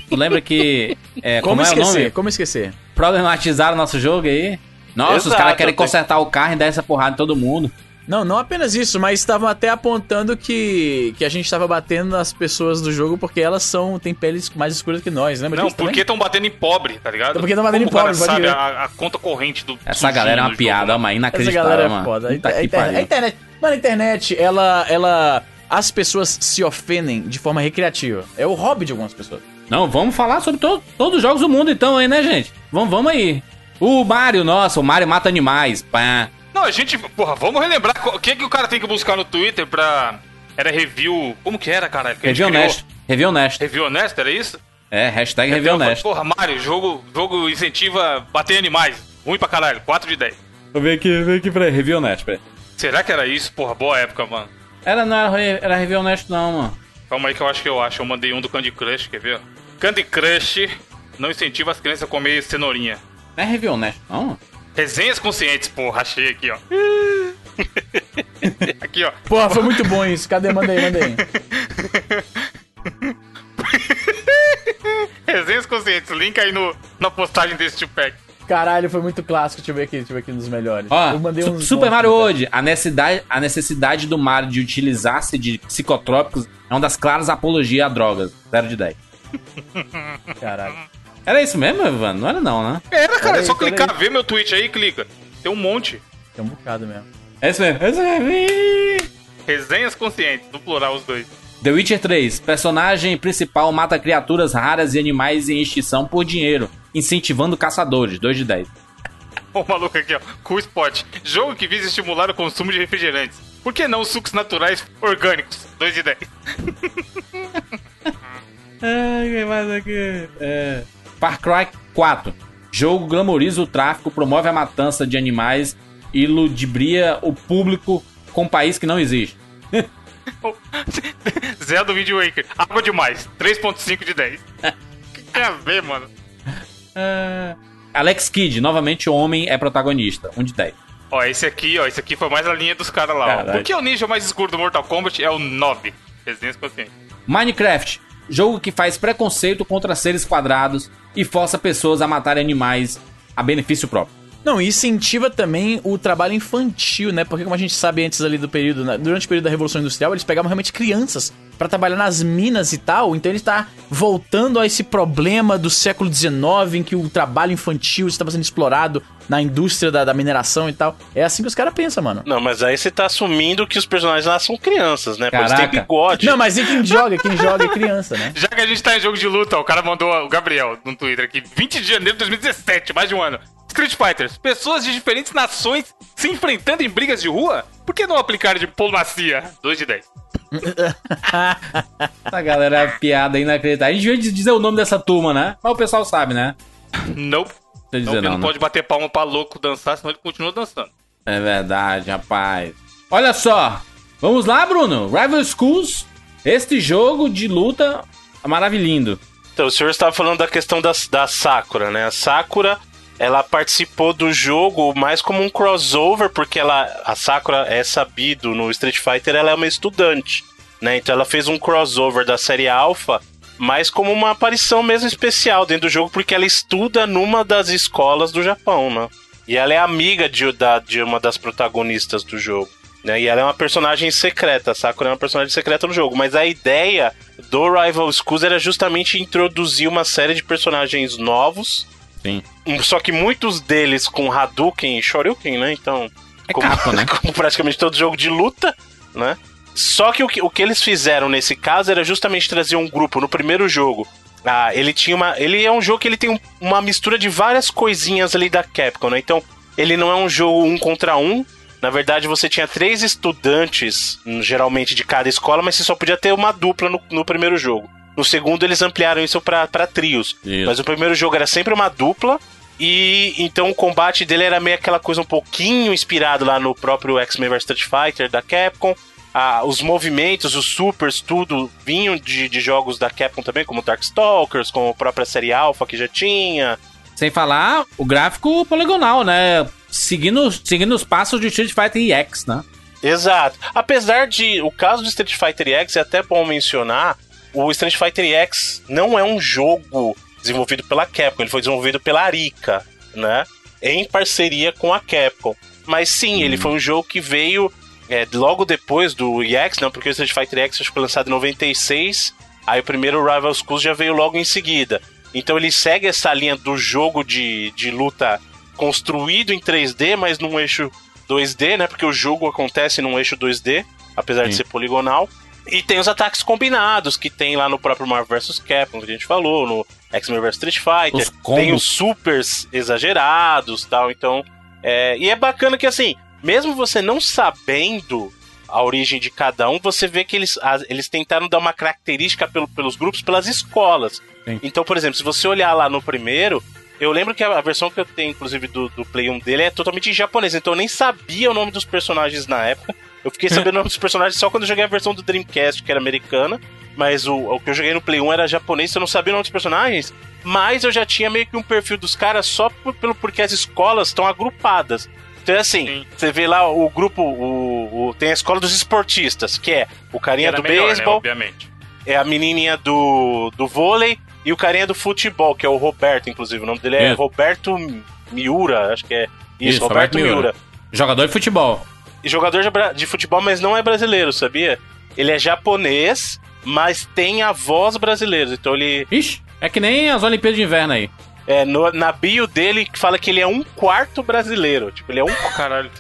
Lembra que. É, como, Como, é o esquecer? nome? Como esquecer? Problematizaram o nosso jogo aí. Nossa, os Exato, caras querem tem- consertar o carro e dar essa porrada em todo mundo. Não, não apenas isso, mas estavam até apontando que, que a gente tava batendo nas pessoas do jogo porque elas são têm peles mais escuras que nós, lembra Não, porque estão batendo em pobre, tá ligado? Porque tão batendo Como em pobre, pode sabe a, a conta corrente do Essa galera é uma piada, né? ó, mas Essa inacreditável, galera é mano. foda. A, Puta inter- a que internet, a internet. Mano, a internet, ela, ela. As pessoas se ofendem de forma recreativa. É o hobby de algumas pessoas. Não, vamos falar sobre to- todos os jogos do mundo então aí, né, gente? Vamos, vamos aí. O Mario, nossa, o Mario mata animais. Pá. Não, a gente, porra, vamos relembrar o que, que o cara tem que buscar no Twitter pra. Era review. Como que era, caralho? Que a gente Review criou? honesto. Review honesto. Review honesto, era isso? É, hashtag review Então, honesto. Porra, Mario, jogo, jogo incentiva bater animais. Ruim pra caralho, 4 de 10. Vou ver aqui, ver aqui, peraí. Review honesto, peraí. Será que era isso? Porra, boa época, mano. Era, não era, era review honesto não, mano. Calma aí que eu acho que eu acho. Eu mandei um do Candy Crush, quer ver? Candy Crush não incentiva as crianças a comer cenourinha. Não é review honesto não, mano. Resenhas conscientes, porra, achei aqui, ó. aqui, ó. Porra, foi muito bom isso. Cadê? Manda aí, manda aí. Resenhas conscientes, link aí no, na postagem desse two-pack. Caralho, foi muito clássico. Deixa eu ver aqui, deixa eu ver aqui nos melhores. Ó, eu mandei Su- uns Super Mario. World, a necessidade, a necessidade do Mario de utilizar-se de psicotrópicos é uma das claras apologias a drogas. 0 de 10. Caralho. Era isso mesmo, Evandro? Não era não, né? Era, cara, é só clicar, vê meu tweet aí, clica. Tem um monte. Tem um bocado mesmo. É isso mesmo. É isso mesmo. Resenhas conscientes, no plural os dois. The Witcher 3. Personagem principal mata criaturas raras e animais em extinção por dinheiro, incentivando caçadores. 2 de 10. O maluco aqui, ó. Cool Spot. Jogo que visa estimular o consumo de refrigerantes. Por que não sucos naturais orgânicos? 2 de 10. Ai, que mais aqui? É. Far Cry 4. Jogo glamoriza o tráfico, promove a matança de animais e ludibria o público com um país que não existe. Zé do Wind Waker. Água demais. 3.5 de 10. O que tem a ver, mano? É. Alex Kidd, novamente homem, é protagonista. 1 de 10. Ó, esse aqui, ó. Esse aqui foi mais a linha dos caras lá, ó. Por que o ninja mais escuro do Mortal Kombat é o 9? Resenhas conscientes. Minecraft. Jogo que faz preconceito contra seres quadrados e força pessoas a matarem animais a benefício próprio. Não, e incentiva também o trabalho infantil, né? Porque como a gente sabe antes ali do período, durante o período da Revolução Industrial, eles pegavam realmente crianças para trabalhar nas minas e tal. Então ele está voltando a esse problema do século XIX em que o trabalho infantil estava sendo explorado na indústria da, da mineração e tal. É assim que os caras pensam, mano. Não, mas aí você tá assumindo que os personagens lá são crianças, né? Caraca. têm bigode. Não, mas e quem joga? Quem joga é criança, né? Já que a gente tá em jogo de luta, o cara mandou o Gabriel no Twitter aqui, 20 de janeiro de 2017, mais de um ano. Street Fighters, pessoas de diferentes nações se enfrentando em brigas de rua? Por que não aplicar diplomacia? 2 de 10. Essa galera é piada inacreditável. A gente devia dizer o nome dessa turma, né? Mas o pessoal sabe, né? Nope. Não Não, dizer ele não, não né? pode bater palma pra louco dançar, senão ele continua dançando. É verdade, rapaz. Olha só. Vamos lá, Bruno. Rival Schools. Este jogo de luta maravilhindo. Então, o senhor estava falando da questão da, da Sakura, né? A Sakura, ela participou do jogo mais como um crossover, porque ela, a Sakura é sabido no Street Fighter, ela é uma estudante, né? Então ela fez um crossover da série Alpha, mais como uma aparição mesmo especial dentro do jogo, porque ela estuda numa das escolas do Japão, né? E ela é amiga de, da, de uma das protagonistas do jogo. Né? E ela é uma personagem secreta, a Sakura é uma personagem secreta no jogo. Mas a ideia do Rival Schools era justamente introduzir uma série de personagens novos. Sim. Um- Só que muitos deles com Hadouken e Shoryuken, né? Então. É como, capa, né? como praticamente todo jogo de luta, né? Só que o, que o que eles fizeram nesse caso era justamente trazer um grupo no primeiro jogo. Ah, ele tinha uma. Ele é um jogo que ele tem um- uma mistura de várias coisinhas ali da Capcom, né? Então, ele não é um jogo um contra um. Na verdade, você tinha três estudantes, hum, geralmente de cada escola, mas você só podia ter uma dupla no, no primeiro jogo. No segundo, eles ampliaram isso pra pra trios. Isso. Mas o primeiro jogo era sempre uma dupla. E então o combate dele era meio aquela coisa um pouquinho inspirado lá no próprio X-Men vs Street Fighter da Capcom. Ah, os movimentos, os supers, tudo vinham de, de jogos da Capcom também, como Darkstalkers, como a própria série Alpha que já tinha. Sem falar o gráfico poligonal, né? Seguindo, seguindo os passos de Street Fighter EX, né? Exato. Apesar de o caso do Street Fighter X é até bom mencionar, o Street Fighter X não é um jogo desenvolvido pela Capcom, ele foi desenvolvido pela Arica, né? Em parceria com a Capcom. Mas sim, ele foi um jogo que veio é, logo depois do EX, não, porque o Street Fighter X acho que foi lançado em 96, aí o primeiro Rival Schools já veio logo em seguida. Então ele segue essa linha do jogo de, de luta construído em 3D, mas num eixo 2D, né? Porque o jogo acontece num eixo 2D, apesar de Sim. ser poligonal. E tem os ataques combinados que tem lá no próprio Marvel vs Capcom, que a gente falou, no X-Men vs Street Fighter. Os. Tem os supers exagerados tal. Então. É, e é bacana que assim, mesmo você não sabendo a origem de cada um, você vê que eles, as- eles tentaram dar uma característica pelo- pelos grupos, pelas escolas. Sim. Então, por exemplo, se você olhar lá no primeiro, eu lembro que a, a versão que eu tenho, inclusive, do, do Play 1 dele é totalmente em japonês, então eu nem sabia o nome dos personagens na época. Eu fiquei sabendo o nome dos personagens só quando eu joguei a versão do Dreamcast, que era americana. Mas o, o que eu joguei no Play 1 era japonês, eu não sabia o nome dos personagens. Mas eu já tinha meio que um perfil dos caras só pelo porque as escolas estão agrupadas. Então é assim, Sim. você vê lá o grupo, o, o- tem a escola dos esportistas, que é o carinha do melhor, né, beisebol, obviamente. é a menininha do, do vôlei e o carinha do futebol, que é o Roberto, inclusive. O nome dele é. Roberto Miura, acho que é. Isso, Isso, Roberto, Roberto Miura. Miura. Jogador de futebol. Jogador de, de futebol, mas não é brasileiro, sabia? Ele é japonês, mas tem a voz brasileira. Então ele. Ixi, é que nem as Olimpíadas de Inverno aí. É, no- na bio dele fala que ele é um quarto brasileiro. Tipo, ele é um Caralho.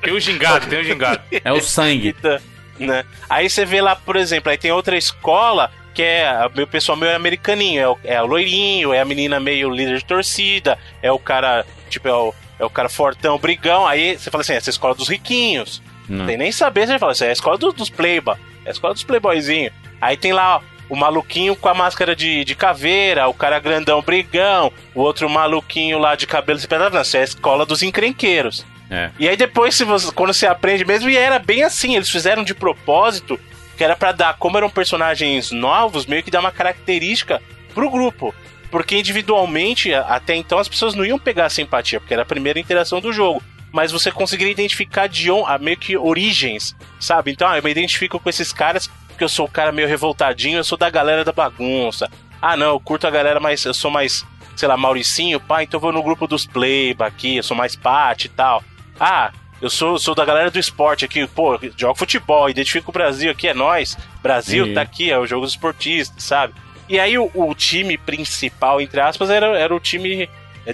Tem o gingado, tem o gingado. É o sangue. Tá, né? Aí você vê lá, por exemplo, aí tem outra escola que é o pessoal meio americaninho, é o, é o loirinho, é a menina meio líder de torcida, é o cara, tipo, é o, é o cara fortão, brigão. Aí você fala assim, essa é a escola dos riquinhos. Não. Tem nem saber, você fala, isso é a escola do- dos playba, é a escola dos playboyzinhos. Aí tem lá ó, o maluquinho com a máscara de, de caveira, o cara grandão brigão, o outro maluquinho lá de cabelo espetado, isso é a escola dos encrenqueiros. É. E aí depois, se você, quando você aprende mesmo, e era bem assim, eles fizeram de propósito, que era pra dar, como eram personagens novos, meio que dar uma característica pro grupo. Porque individualmente, até então, as pessoas não iam pegar a simpatia, porque era a primeira interação do jogo. Mas você conseguiria identificar de on, a meio que origens, sabe? Então, ah, eu me identifico com esses caras porque eu sou o cara meio revoltadinho, eu sou da galera da bagunça. Ah, não, eu curto a galera mais. Eu sou mais sei lá, Mauricinho, pá, então eu vou no grupo dos Playba aqui, eu sou mais parte e tal. Ah, eu sou, sou da galera do esporte aqui, pô, jogo futebol, identifico o Brasil aqui, é nós. Brasil Sim. tá aqui, é o jogo dos esportistas, sabe? E aí o, o time principal, entre aspas, era, era o time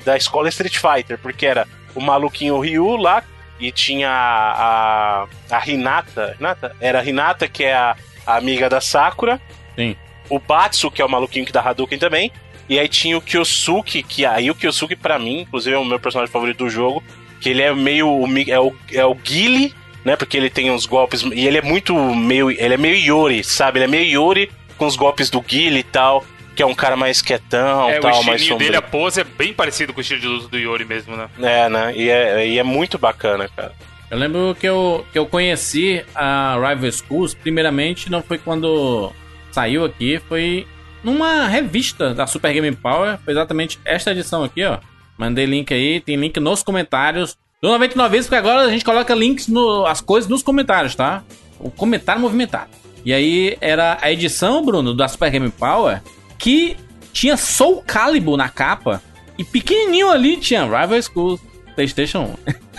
da escola Street Fighter, porque era o maluquinho Ryu lá, e tinha a, a, a Hinata, Hinata? Era a Hinata, que é a, a amiga da Sakura. Sim. O Batsu, que é o maluquinho que dá Hadouken também. E aí tinha o Kyosuke, que aí o Kyosuke, pra mim, inclusive é o meu personagem favorito do jogo, que ele é meio. É o, é o Guile, né? Porque ele tem uns golpes. E ele é muito meio. Ele é meio Yori, sabe? Ele é meio Yori com os golpes do Guile e tal. Que é um cara mais quietão, É, o tal, mais estilinho dele, sombrio. a pose é bem parecido com o estilo de luta do Yori mesmo, né? É, né? E é, e é muito bacana, cara. Eu lembro que eu, que eu conheci a Rival Schools, primeiramente, não foi quando saiu aqui, foi numa revista da Super Game Power, foi exatamente esta edição aqui, ó. Mandei link aí, tem link nos comentários. Do 99 vezes, porque agora a gente coloca links, no, as coisas nos comentários, tá? O comentário movimentado. E aí era a edição, Bruno, da Super Game Power, que tinha Soul Calibur na capa, e pequenininho ali tinha Rival Schools, PlayStation 1.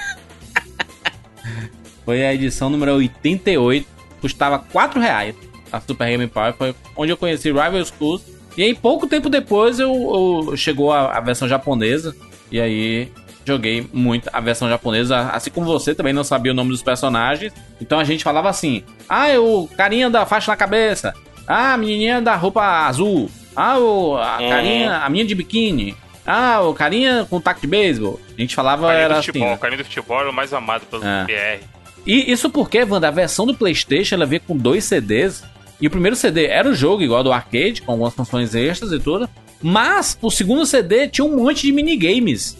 Foi a edição número 88. Custava 4 reais. A Super Game Power foi onde eu conheci Rival Schools. E aí, pouco tempo depois, eu, eu- chegou a, a versão japonesa. E aí, joguei muito a versão japonesa. Assim como você também não sabia o nome dos personagens. Então a gente falava assim: Ah, é o carinha da faixa na cabeça. Ah, a menininha da roupa azul. Ah, o, a Uhum. carinha, a minha de biquíni. Ah, o carinha com taco de beisebol. A gente falava, Carinha era do assim. futebol, né? o carinha do futebol era o mais amado pelo É. PR. E isso porque, Wanda, a versão do PlayStation ela veio com dois CDs. E o primeiro CD era o jogo, igual do arcade, com algumas funções extras e tudo. Mas o segundo CD tinha um monte de minigames.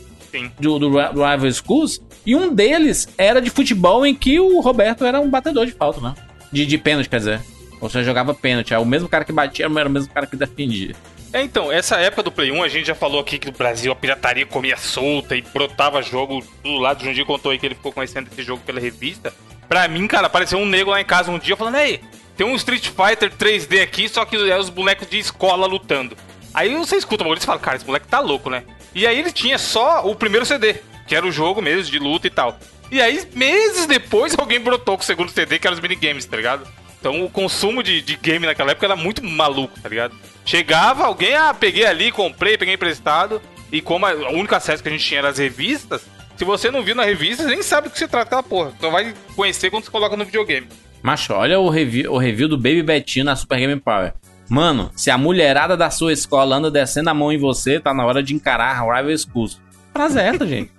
Do, do, do Rival Schools. E um deles era de futebol em que o Roberto era um batedor de falta, né? De, de pênalti, quer dizer. Ou seja, jogava pênalti. É o mesmo cara que batia, era o mesmo cara que defendia. É, então, essa época do Play 1, a gente já falou aqui que no Brasil a pirataria comia solta e brotava jogo do lado. Jundir contou aí que ele ficou conhecendo esse jogo pela revista. Pra mim, cara, apareceu um nego lá em casa um dia falando: Ei, tem um Street Fighter 3D aqui, só que é os bonecos de escola lutando. Aí você escuta o e fala: Cara, esse moleque tá louco, né? E aí ele tinha só o primeiro CD, que era o jogo mesmo, de luta e tal. E aí, meses depois, alguém brotou com o segundo CD, que era os minigames, tá ligado? Então o consumo de, de game naquela época era muito maluco, tá ligado? Chegava alguém, ah, peguei ali, comprei, peguei emprestado. E como a, a única acesso que a gente tinha era as revistas, se você não viu na revista, você nem sabe do que se trata aquela porra. Só vai conhecer quando você coloca no videogame. Macho, olha o review, o review do Baby Betinho na Super Game Power. Mano, se a mulherada da sua escola anda descendo a mão em você, tá na hora de encarar a Rival Schools. Frase é essa, gente.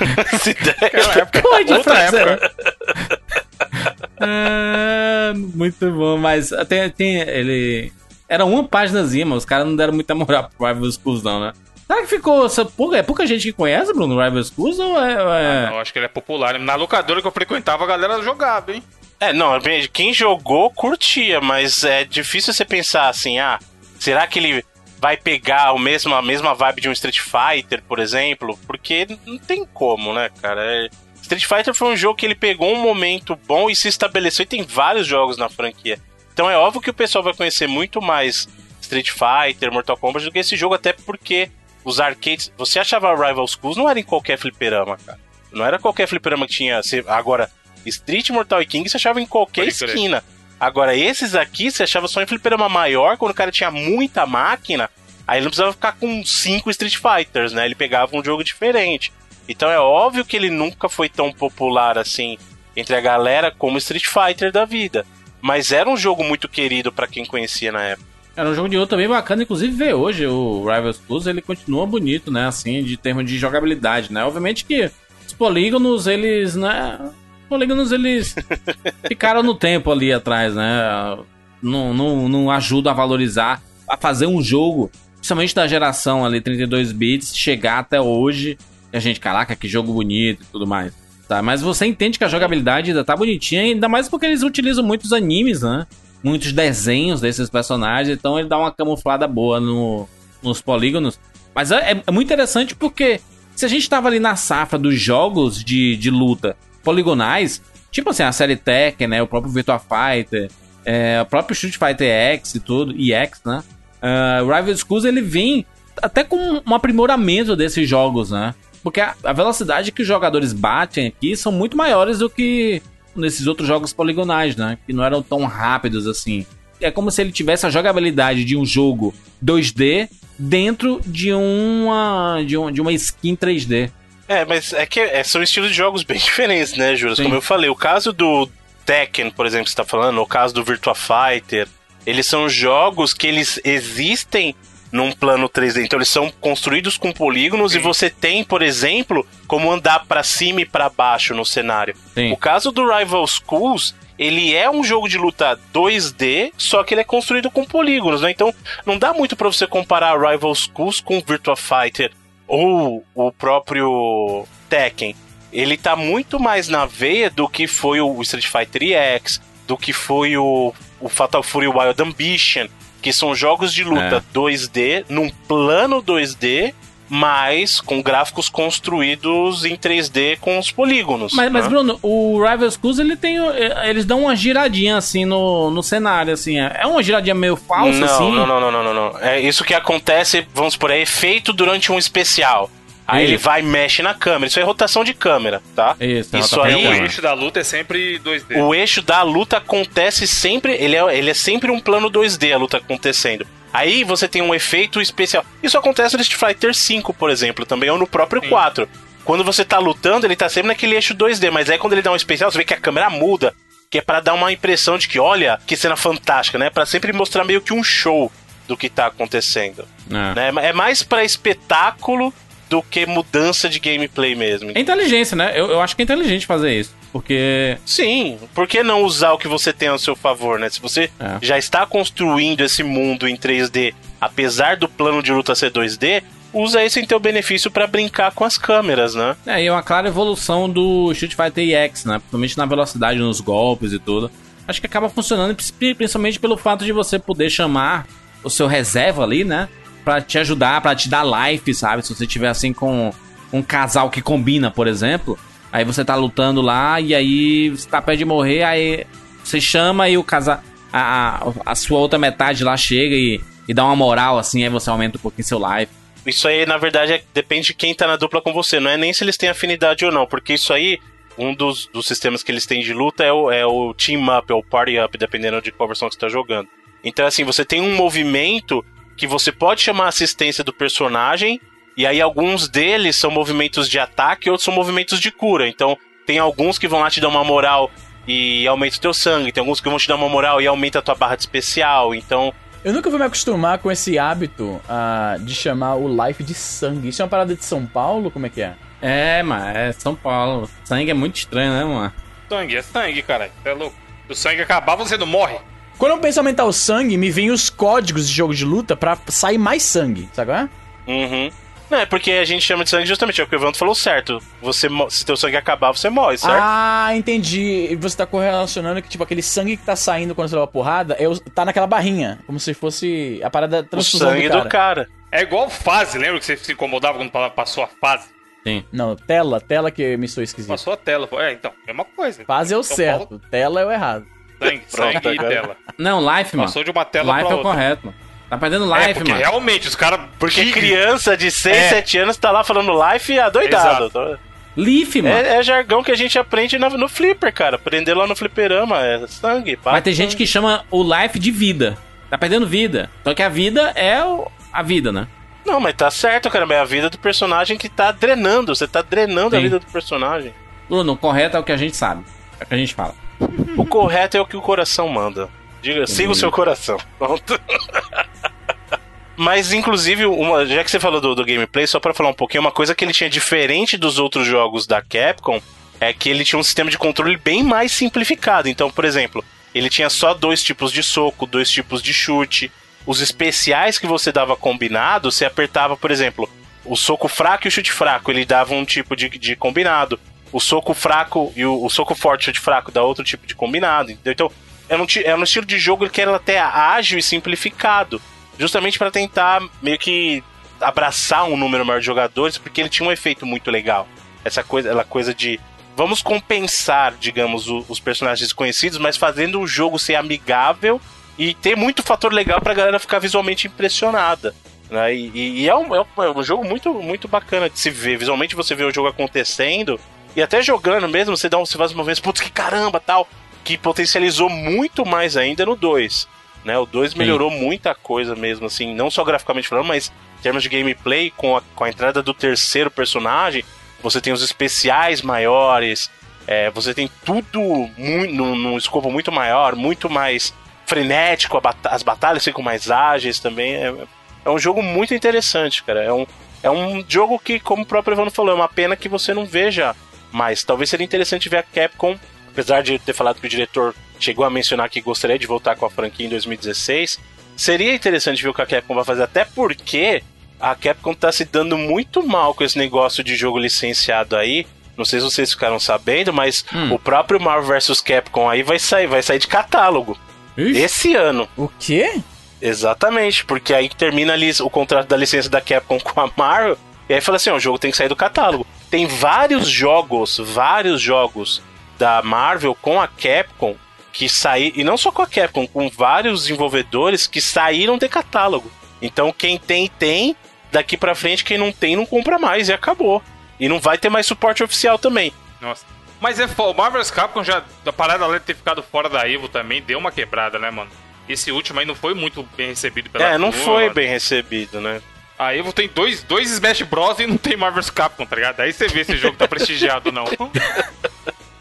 Essa ideia. Aquela época, Pô, de outra época. É, muito bom, mas tem, tem ele... Era uma páginazinha, mas os caras não deram muita moral pro Rival Schools não, né? Será que ficou... essa pouca- É pouca gente que conhece, Bruno, Rival Schools ou é... é- Eu acho que ele é popular. Na locadora que eu frequentava, a galera jogava, hein? É, não, bem, quem jogou curtia, mas é difícil você pensar assim, ah, será que ele vai pegar o mesmo, a mesma vibe de um Street Fighter, por exemplo? Porque não tem como, né, cara? É- Street Fighter foi um jogo que ele pegou um momento bom e se estabeleceu, e tem vários jogos na franquia. Então é óbvio que o pessoal vai conhecer muito mais Street Fighter, Mortal Kombat do que esse jogo, até porque os arcades. Você achava Rival Schools não era em qualquer fliperama, cara. Não era qualquer fliperama que tinha. Agora, Street, Mortal e King você achava em qualquer Pode crer. esquina. Agora, esses aqui você achava só em fliperama maior, quando o cara tinha muita máquina, aí ele não precisava ficar com cinco Street Fighters, né? Ele pegava um jogo diferente. Então é óbvio que ele nunca foi tão popular assim entre a galera como Street Fighter da vida. Mas era um jogo muito querido pra quem conhecia na época. Era um jogo de luta bem bacana, inclusive ver hoje o Rival Schools, ele continua bonito, né, assim, de termos de jogabilidade, né? Obviamente que os polígonos, eles, né, polígonos, eles ficaram no tempo ali atrás, né? Não, não, não ajuda a valorizar, a fazer um jogo, principalmente da geração ali, 32 bits, chegar até hoje, e a gente, caraca, que jogo bonito e tudo mais. Tá, mas você entende que a jogabilidade ainda tá bonitinha, ainda mais porque eles utilizam muitos animes, né? Muitos desenhos desses personagens, então ele dá uma camuflada boa no, nos polígonos. Mas é, é muito interessante porque se a gente tava ali na safra dos jogos de, de luta poligonais, tipo assim, a série Tekken, né? O próprio Virtua Fighter, é, o próprio Street Fighter X e tudo, e X, né? Uh, Rival Schools ele vem até com um aprimoramento desses jogos, né? Porque a, a velocidade que os jogadores batem aqui são muito maiores do que nesses outros jogos poligonais, né? Que não eram tão rápidos assim. É como se ele tivesse a jogabilidade de um jogo 2D dentro de uma de, um, de uma skin 3D. É, mas é que é, são estilos de jogos bem diferentes, né, Júlio? Como eu falei, o caso do Tekken, por exemplo, que você tá falando, o caso do Virtua Fighter, eles são jogos que eles existem num plano 3D. Então eles são construídos com polígonos Sim. e você tem, por exemplo, como andar para cima e para baixo no cenário. Sim. O caso do Rival Schools, ele é um jogo de luta 2D, só que ele é construído com polígonos, né? Então não dá muito para você comparar Rival Schools com Virtua Fighter ou o próprio Tekken. Ele tá muito mais na veia do que foi o Street Fighter EX, do que foi o, o Fatal Fury Wild Ambition, que são jogos de luta é. 2D, num plano 2D, mas com gráficos construídos em 3D com os polígonos. Mas, né? mas Bruno, o Rival Schools ele tem. Eles dão uma giradinha assim no, no cenário, assim. É uma giradinha meio falsa, não, assim? Não, não, não, não, não, não. É isso que acontece, vamos por aí, é feito durante um especial. Aí isso. ele vai e mexe na câmera. Isso é rotação de câmera, tá? Isso, Isso aí. O eixo da luta é sempre 2D. O eixo da luta acontece sempre. Ele é, ele é sempre um plano 2D a luta acontecendo. Aí você tem um efeito especial. Isso acontece no Street Fighter V, por exemplo, também, ou no próprio Sim. 4. Quando você tá lutando, ele tá sempre naquele eixo 2D, mas aí quando ele dá um especial, você vê que a câmera muda. Que é para dar uma impressão de que, olha, que cena fantástica, né? Para sempre mostrar meio que um show do que tá acontecendo. É, né? é mais para espetáculo do que mudança de gameplay mesmo. É inteligência, né? Eu, eu acho que é inteligente fazer isso. Porque. Sim, por que não usar o que você tem ao seu favor, né? Se você é. já está construindo esse mundo em 3D, apesar do plano de luta ser 2D, usa isso em teu benefício para brincar com as câmeras, né? É, e é uma clara evolução do Street Fighter EX, né? Principalmente na velocidade nos golpes e tudo. Acho que acaba funcionando principalmente pelo fato de você poder chamar o seu reserva ali, né? Para te ajudar, para te dar life, sabe? Se você tiver assim com um casal que combina, por exemplo, aí você tá lutando lá e aí você tá perto de morrer, aí você chama e o casal. A, a, sua outra metade lá chega e, e dá uma moral, assim, aí você aumenta um pouquinho seu life. Isso aí, na verdade, é, depende de quem tá na dupla com você. Não é nem se eles têm afinidade ou não, porque isso aí, um dos, dos sistemas que eles têm de luta é o, é o team up, é o party up, dependendo de qual versão que você tá jogando. Então, assim, você tem um movimento que você pode chamar a assistência do personagem, e aí alguns deles são movimentos de ataque, outros são movimentos de cura. Então, tem alguns que vão lá te dar uma moral e aumenta o teu sangue, tem alguns que vão te dar uma moral e aumenta a tua barra de especial. Então, eu nunca vou me acostumar com esse hábito uh, de chamar o life de sangue. Isso é uma parada de São Paulo? Como é que é? É, mano, é São Paulo. Sangue é muito estranho, né, mano? Sangue, é sangue, cara. É louco. Se o sangue acabar, você não morre. Quando eu penso em aumentar o sangue, me vem os códigos de jogo de luta para sair mais sangue, sabe qual é? Uhum. Não, é porque a gente chama de sangue justamente, é o que o Evandro falou certo. Você, se teu sangue acabar, você morre, certo? Ah, entendi. E você tá correlacionando que, tipo, aquele sangue que tá saindo quando você leva porrada, é, tá naquela barrinha. Como se fosse a parada transfusão O sangue do cara. do cara. É igual fase, lembra que você se incomodava quando passou a fase? Sim. Não, tela, tela que me sou esquisito. Passou a tela. É, então, mesma coisa. Fase é o certo, Paulo... tela é o errado. Sangue, sangue e tela. Não, life, mano. Passou de uma tela life pra é o correto, mano. Tá perdendo life, é, porque mano. realmente, os caras... Porque que... criança de 6, é. 7 anos tá lá falando life adoidado. Exato. Leaf, mano. É, é, jargão que a gente aprende no, no flipper, cara. Aprender lá no fliperama. É sangue, pá. Mas tem gente que chama o life de vida. Tá perdendo vida. Só que a vida é o, a vida, né? Não, mas tá certo, cara. É a vida do personagem que tá drenando. Você tá drenando Sim. a vida do personagem. Bruno, o correto é o que a gente sabe. É o que a gente fala. O correto é o que o coração manda. Diga, siga o seu coração. Pronto. Mas, inclusive, uma, já que você falou do, do gameplay, só para falar um pouquinho, uma coisa que ele tinha diferente dos outros jogos da Capcom é que ele tinha um sistema de controle bem mais simplificado. Então, por exemplo, ele tinha só dois tipos de soco, dois tipos de chute. Os especiais que você dava combinado, você apertava, por exemplo, o soco fraco e o chute fraco, ele dava um tipo de, de combinado o soco fraco e o, o soco forte e chute fraco dá outro tipo de combinado. Entendeu? Então, era um, era um estilo de jogo que era até ágil e simplificado. Justamente para tentar meio que abraçar um número maior de jogadores, porque ele tinha um efeito muito legal. Essa coisa, ela coisa de vamos compensar, digamos, o, os personagens conhecidos, mas fazendo o jogo ser amigável e ter muito fator legal pra galera ficar visualmente impressionada. Né? E, e é, um, é, um, é, um, jogo muito, muito bacana de se ver. Visualmente você vê o jogo acontecendo e até jogando mesmo, você dá um, você faz uma vez, putz, que caramba, tal. Que potencializou muito mais ainda no 2. Né? O 2 melhorou muita coisa mesmo, assim, não só graficamente falando, mas em termos de gameplay, com a, com a entrada do terceiro personagem, você tem os especiais maiores, é, você tem tudo muito, num, num escopo muito maior, muito mais frenético, as batalhas ficam mais ágeis também. É, é um jogo muito interessante, cara. É um, é um jogo que, como o próprio Evandro falou, é uma pena que você não veja mais. Talvez seria interessante ver a Capcom, apesar de ter falado que o diretor chegou a mencionar que gostaria de voltar com a franquia em 2016. Seria interessante ver o que a Capcom vai fazer, até porque a Capcom tá se dando muito mal com esse negócio de jogo licenciado aí. Não sei se vocês ficaram sabendo, mas hum. o próprio Marvel vs Capcom aí vai sair, vai sair de catálogo. Ixi. Esse ano. O quê? Exatamente, porque aí termina ali o contrato da licença da Capcom com a Marvel, e aí fala assim, ó, o jogo tem que sair do catálogo. Tem vários jogos, vários jogos da Marvel com a Capcom que saíram, e não só com a Capcom, com vários desenvolvedores que saíram de catálogo. Então quem tem, tem, daqui pra frente quem não tem não compra mais e acabou. E não vai ter mais suporte oficial também. Nossa. Mas é o Marvel's Capcom já, a parada além de ter ficado fora da Evo também, deu uma quebrada, né, mano? Esse último aí não foi muito bem recebido pela É, não foi mano. bem recebido, né? A Evo tem dois, dois Smash Bros e não tem Marvel's Capcom, tá ligado? Aí você vê se o jogo tá prestigiado ou não.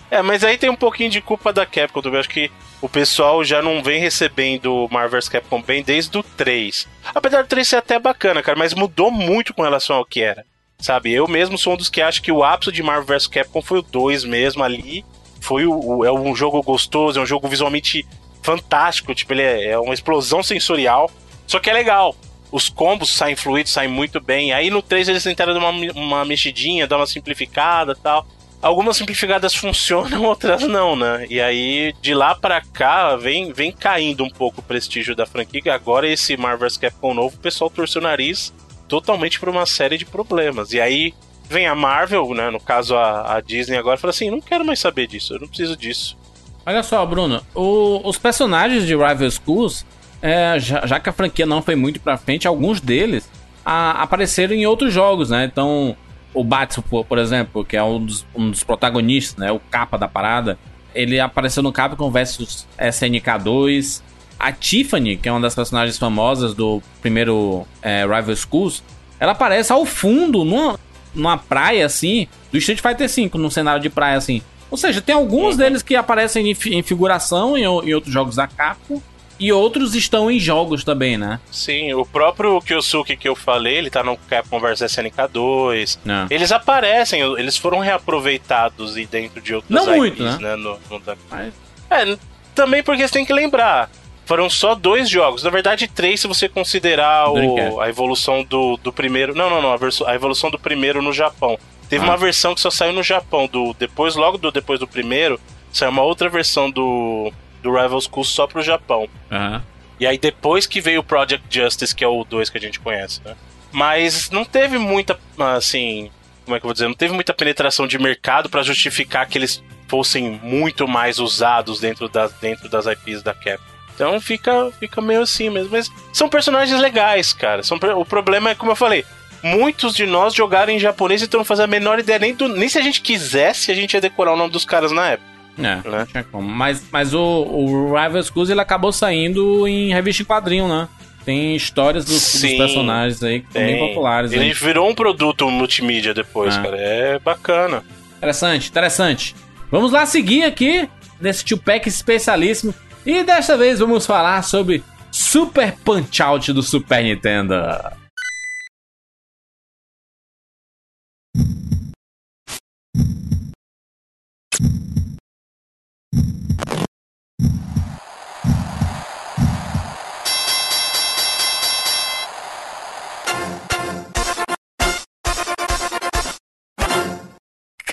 É, mas aí tem um pouquinho de culpa da Capcom também. Acho que o pessoal já não vem recebendo Marvel's Capcom bem desde o 3. Apesar do 3 ser até bacana, cara, mas mudou muito com relação ao que era. Sabe, eu mesmo sou um dos que acha que o ápice de Marvel vs Capcom foi o 2 mesmo ali. Foi o, o, é um jogo gostoso, é um jogo visualmente fantástico, tipo, ele é, é uma explosão sensorial. Só que é legal. Os combos saem fluidos, saem muito bem. Aí no 3 eles tentaram dar uma, uma mexidinha, dar uma simplificada tal. Algumas simplificadas funcionam, outras não, né? E aí, de lá para cá, vem, vem caindo um pouco o prestígio da franquia. Agora, esse Marvel's Capcom novo, o pessoal torceu o nariz totalmente por uma série de problemas. E aí, vem a Marvel, né? No caso, a, a Disney agora, fala assim: não quero mais saber disso, eu não preciso disso. Olha só, Bruno, o, os personagens de Rival Schools, é, já, já, que a franquia não foi muito pra frente, alguns deles a, apareceram em outros jogos, né? Então, o Batsu, por exemplo, que é um dos, um dos protagonistas, né? O capa da parada. Ele apareceu no Capcom vs SNK 2. A Tiffany, que é uma das personagens famosas do primeiro é, Rival Schools, ela aparece ao fundo, numa, numa praia assim, do Street Fighter V, num cenário de praia assim. Ou seja, tem alguns uhum. deles que aparecem em, em figuração em, em outros jogos da Capcom. E outros estão em jogos também, né? Sim, o próprio Kyosuke que eu falei, ele tá no Capcom vs SNK 2. É. Eles aparecem, eles foram reaproveitados dentro de outras Não IPs, muito, né? né? No, no... Mas... É, também porque você tem que lembrar. Foram só dois jogos. Na verdade, três se você considerar o, a evolução do, do primeiro. Não, não, não. A, a evolução do primeiro no Japão. Teve ah. uma versão que só saiu no Japão. Do, depois, logo do depois do primeiro, saiu uma outra versão do do Rival School só pro Japão. Uhum. E aí depois que veio o Project Justice, que é o 2 que a gente conhece, né? Mas não teve muita, assim, como é que eu vou dizer? Não teve muita penetração de mercado para justificar que eles fossem muito mais usados dentro das, dentro das IPs da Capcom. Então fica, fica meio assim mesmo. Mas são personagens legais, cara. São, o problema é, como eu falei, muitos de nós jogaram em japonês e então não fazem a menor ideia nem, do, nem se a gente quisesse, a gente ia decorar o nome dos caras na época. É, né? tinha como. Mas, mas o, o Rival Schools ele acabou saindo em revista em quadrinho, né? Tem histórias dos, Sim, dos personagens aí que são bem populares. Ele aí. virou um produto multimídia depois, é. cara. É bacana. Interessante, interessante. Vamos lá seguir aqui nesse Tupac especialíssimo. E desta vez vamos falar sobre Super Punch Out do Super Nintendo.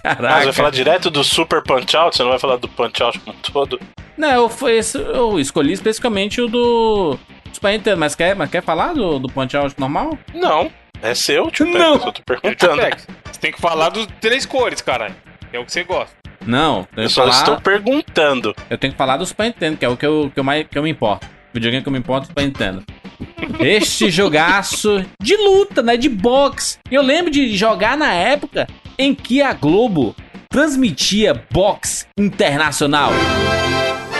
Caraca. Você vai falar direto do Super Punch Out? Você não vai falar do Punch Out como todo? Não, eu, foi esse, eu escolhi especificamente o do Super Nintendo, mas quer, mas quer falar do, do Punch Out normal? Não. É seu, tio Não. Eu tô perguntando. Você tem que falar dos três cores, caralho. É o que você gosta. Não, eu só falar... estou perguntando. Eu tenho que falar do Super Nintendo, que é o que eu, que eu, mais, que eu me importo. O videogame que eu me importo é o Super Nintendo. Este jogaço de luta, né? De boxe. Eu lembro de jogar na época em que a Globo transmitia boxe internacional.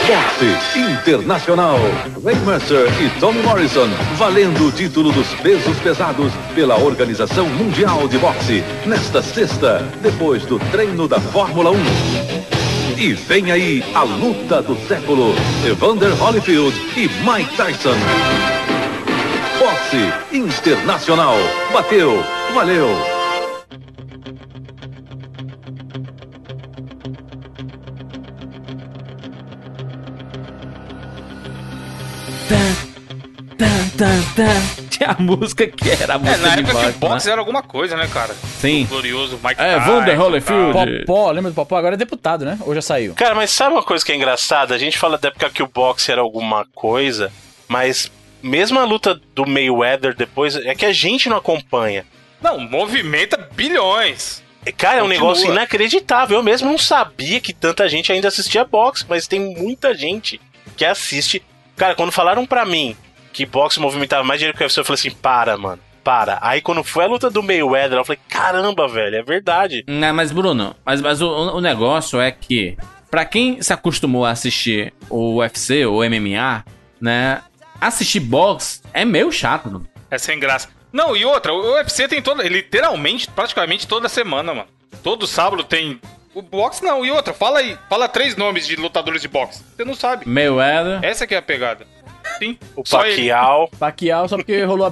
Boxe Internacional. Waymaster e Tommy Morrison valendo o título dos pesos pesados pela Organização Mundial de Boxe nesta sexta, depois do treino da Fórmula 1. E vem aí a luta do século: Evander Holyfield e Mike Tyson. Boxe Internacional. Bateu, valeu. Tinha a música que era a É, música na de época que boxe, o boxe né? era alguma coisa, né, cara? Sim. O glorioso Mike É, Vander Holyfield. Popó, lembra do Popó? Agora é deputado, né? Ou já saiu? Cara, mas sabe uma coisa que é engraçada? A gente fala da época que o boxe era alguma coisa, mas mesmo a luta do Mayweather depois, é que a gente não acompanha. Não, movimenta bilhões. Cara, é um Continua. negócio inacreditável. Eu mesmo não sabia que tanta gente ainda assistia boxe, mas tem muita gente que assiste. Cara, quando falaram pra mim que boxe movimentava mais dinheiro que o UFC, eu falei assim: para, mano, para. Aí quando foi a luta do Mayweather, eu falei: caramba, velho, é verdade. Não, mas Bruno, mas, mas o, o negócio é que, pra quem se acostumou a assistir o UFC ou MMA, né, assistir boxe é meio chato, Bruno. É sem graça. Não, e outra, o UFC tem toda, literalmente, praticamente toda semana, mano. Todo sábado tem. O boxe não, e outra, fala aí, fala três nomes de lutadores de boxe. Você não sabe. Mayweather, Essa que é a pegada. Sim, O só ele. Pacquiao. Pacquiao só porque rolou a,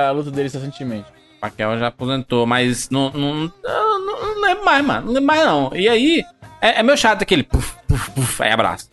a a luta deles recentemente. Pacquiao já aposentou, mas não, não, não, não lembro mais, mano, não lembro mais não. E aí, é, é meio chato aquele puf, puf, puf, aí abraço.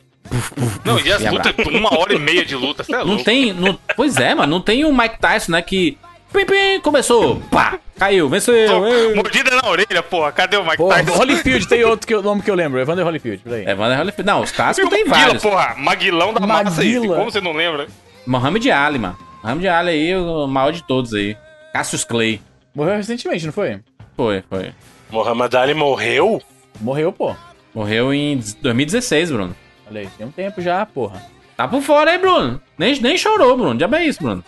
Não, e as lutas, uma hora e meia de luta, você é Não louco. tem, não, pois é, mano, não tem o Mike Tyson, né, que pim, pim, começou, pá, caiu, venceu, ei. Mordida na orelha, porra. Cadê o Mike Pô, Tyson? Holyfield tem outro que, eu- nome que eu lembro, Evander Holyfield, peraí. Evander Holyfield, não, os clássicos o tem Maguila, vários. porra. Maguilão da massa aí. Maguila. Como você não lembra? Mohamed Ali, mano. Mohamed Ali aí, o maior de todos aí. Cassius Clay. Morreu recentemente, não foi? Foi, foi. Muhammad Ali morreu? Morreu, pô. Morreu em 2016, Bruno. Olha aí, tem um tempo já, porra. Tá por fora aí, Bruno. Nem, nem chorou, Bruno. Já é isso, Bruno.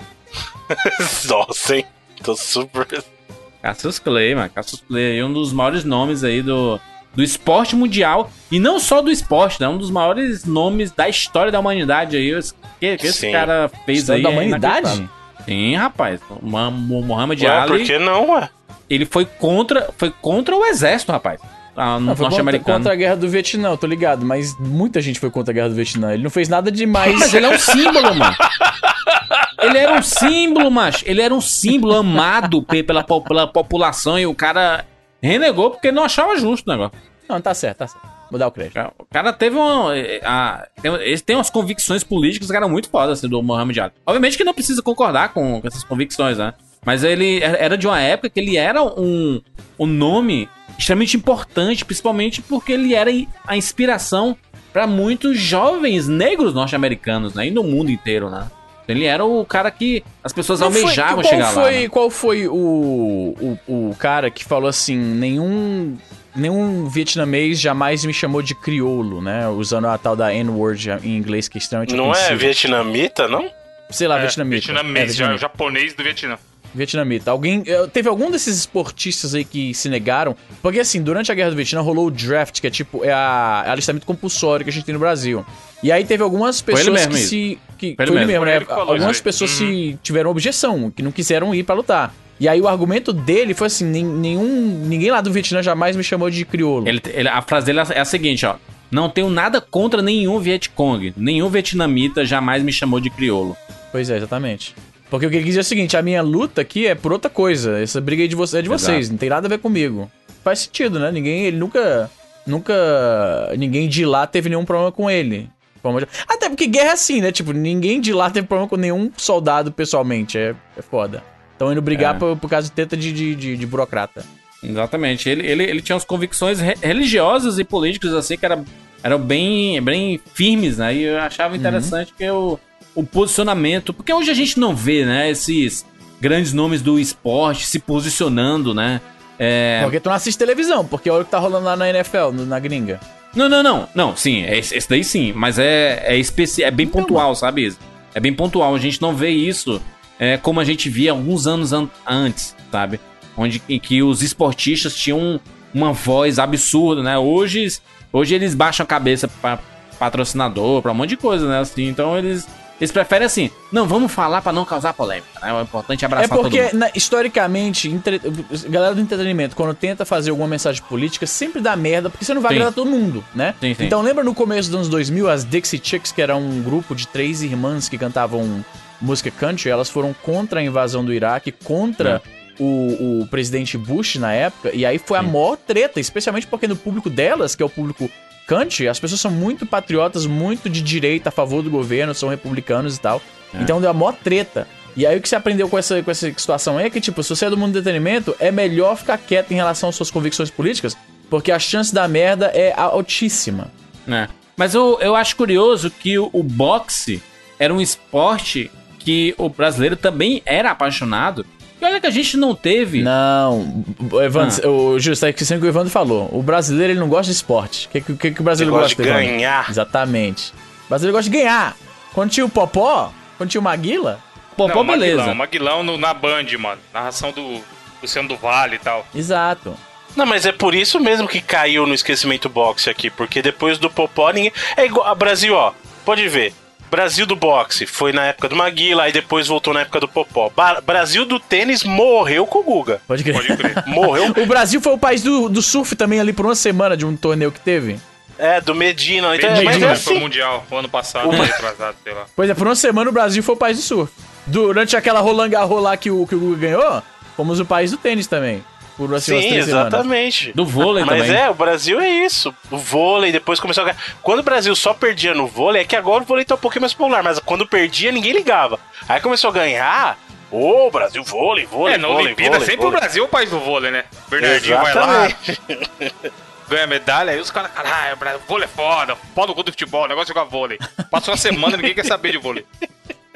Nossa, hein? Tô super. Cassius Clay, mano. Cassius Clay aí, um dos maiores nomes aí do, do esporte mundial. E não só do esporte, né? Um dos maiores nomes da história da humanidade aí. Que, que esse cara fez História aí. da é humanidade? Sim, rapaz. O Muhammad Ué, Ali, por que não, ué? ele foi contra, foi contra o exército, rapaz. Ah, Não, foi contra, a guerra do Vietnã, eu tô ligado, mas muita gente foi contra a guerra do Vietnã. Ele não fez nada demais. Mas ele é um símbolo, mano. Ele era um símbolo, macho. Ele era um símbolo amado pe- pela, pela população e o cara renegou porque não achava justo o negócio. Não, tá certo, tá certo. Vou dar o crédito. O cara teve uma. eh, a- tem, ele tem umas convicções políticas que eram muito fodas assim, do Mohamed Ali. Obviamente que não precisa concordar com, com essas convicções, né? Mas ele era era de uma época que ele era um, um nome extremamente importante, principalmente porque ele era a inspiração para muitos jovens negros norte-americanos, né? E no mundo inteiro, né? Ele era o cara que as pessoas Não foi- almejavam qual chegar foi, lá. né? Qual foi o, o, o cara que falou assim, nenhum... Nenhum vietnamês jamais me chamou de crioulo, né? Usando a tal da N-word em inglês, que é extremamente Não é ofensivo. vietnamita, não? Sei lá, É, vietnamita. Vietnamês, É, já- vietnamita. japonês do Vietnã. Vietnamita. Alguém. eh, Teve algum desses esportistas aí que se negaram? Porque assim, durante a Guerra do Vietnã rolou o draft, que é tipo, é a, é alistamento compulsório que a gente tem no Brasil. E aí teve algumas Foi ele pessoas mesmo que se. Que, Foi foi ele ele mesmo. mesmo, Foi né? ele que falou Algumas pessoas Uhum. se tiveram objeção, que não quiseram ir pra lutar. E aí o argumento dele foi assim: nenhum. Ninguém lá do Vietnã jamais me chamou de crioulo. Ele, ele- a frase dele é a seguinte, ó. Não tenho nada contra nenhum Vietcong. Nenhum vietnamita jamais me chamou de crioulo. Pois é, exatamente. Porque o que ele quis dizer é o seguinte: a minha luta aqui é por outra coisa. Essa briga aí de você, é de Exato. vocês, não tem nada a ver comigo. Faz sentido, né? Ninguém, ele nunca. Nunca. Ninguém de lá teve nenhum problema com ele. Até porque guerra é assim, né? Tipo, ninguém de lá teve problema com nenhum soldado pessoalmente. É, é foda. Estão indo brigar É. por, por causa de teta de, de, de, de burocrata. Exatamente. Ele, ele, ele tinha umas convicções re- religiosas e políticas assim que eram, eram bem, bem firmes, né? E eu achava interessante que o, o posicionamento. Porque hoje a gente não vê, né? Esses grandes nomes do esporte se posicionando, né? É, Porque tu não assiste televisão, porque olha o que tá rolando lá na NFL, na gringa. Não, não, não. Não, sim, é esse esse daí sim. Mas é, é, especi... é bem pontual, sabe? É bem pontual. A gente não vê isso é, como a gente via alguns anos an antes, sabe? Onde em que os esportistas tinham uma voz absurda, né? Hoje, hoje eles baixam a cabeça para patrocinador, para um monte de coisa, né? Assim, então eles eles preferem assim, não, vamos falar pra não causar polêmica, né? O importante é É abraçar todo porque, na- historicamente, entre... galera do entretenimento, quando tenta fazer alguma mensagem política, sempre dá merda, porque você não vai Sim. agradar todo mundo, né? Sim, sim. Então lembra no começo dos anos 2000, as Dixie Chicks, que era um grupo de três irmãs que cantavam música country, elas foram contra a invasão do Iraque, contra o, o presidente Bush na época, e aí foi a maior treta, especialmente porque no público delas, que é o público as pessoas são muito patriotas, muito de direita, a favor do governo, são republicanos e tal. Então deu a maior treta. E aí o que você aprendeu com essa, com essa situação é que, tipo, se você é do mundo do entretenimento, é melhor ficar quieto em relação às suas convicções políticas, porque a chance da merda é altíssima. É. Mas eu, eu acho curioso que o, o boxe era um esporte que o brasileiro também era apaixonado. E olha que a gente não teve. Não, Evandro, o Júlio, você tá esquecendo o que o Evandro falou. O brasileiro ele não gosta de esporte. O que, que, que o brasileiro Ele gosta, gosta de Evandro? ganhar. Exatamente. O brasileiro gosta de ganhar. Quando tinha o Popó, quando tinha o Maguila, pô, Não, beleza. Maguilão, Maguilão no- na Band, mano. Narração do Luciano do Vale e tal. exato. Não, mas é por isso mesmo que caiu no esquecimento boxe aqui, porque depois do Popó ninguém. É igual. A Brasil, ó, pode ver. Brasil do boxe foi na época do Maguila, aí depois voltou na época do Popó. Ba- Brasil do tênis morreu com o Guga. Pode crer. Pode crer. Morreu. O Brasil foi o país do, do surf também ali por uma semana de um torneio que teve. é, do Medina. Então, Medina, mas é foi o assim. Mundial, o ano passado, Uma- retrasado, sei lá. Pois é, por uma semana o Brasil foi o país do surf. Durante aquela Roland Garros lá que o, que o Guga ganhou, fomos o país do tênis também. Por assim, umas Sim, três semanas. exatamente. Do vôlei Mas também. é, o Brasil é isso. O vôlei, depois começou a ganhar. Quando o Brasil só perdia no vôlei, é que agora o vôlei tá um pouquinho mais popular, mas quando perdia, ninguém ligava. Aí começou a ganhar. Ô, Brasil, vôlei, vôlei, É, na vôlei, Olimpíada vôlei, sempre vôlei. o Brasil é o país do vôlei, né? Bernardinho vai lá, Exatamente. ganha medalha, aí os caras, caralho, Brasil, vôlei é foda, pau no gol do futebol, o negócio é jogar vôlei. Passou uma semana ninguém quer saber de vôlei.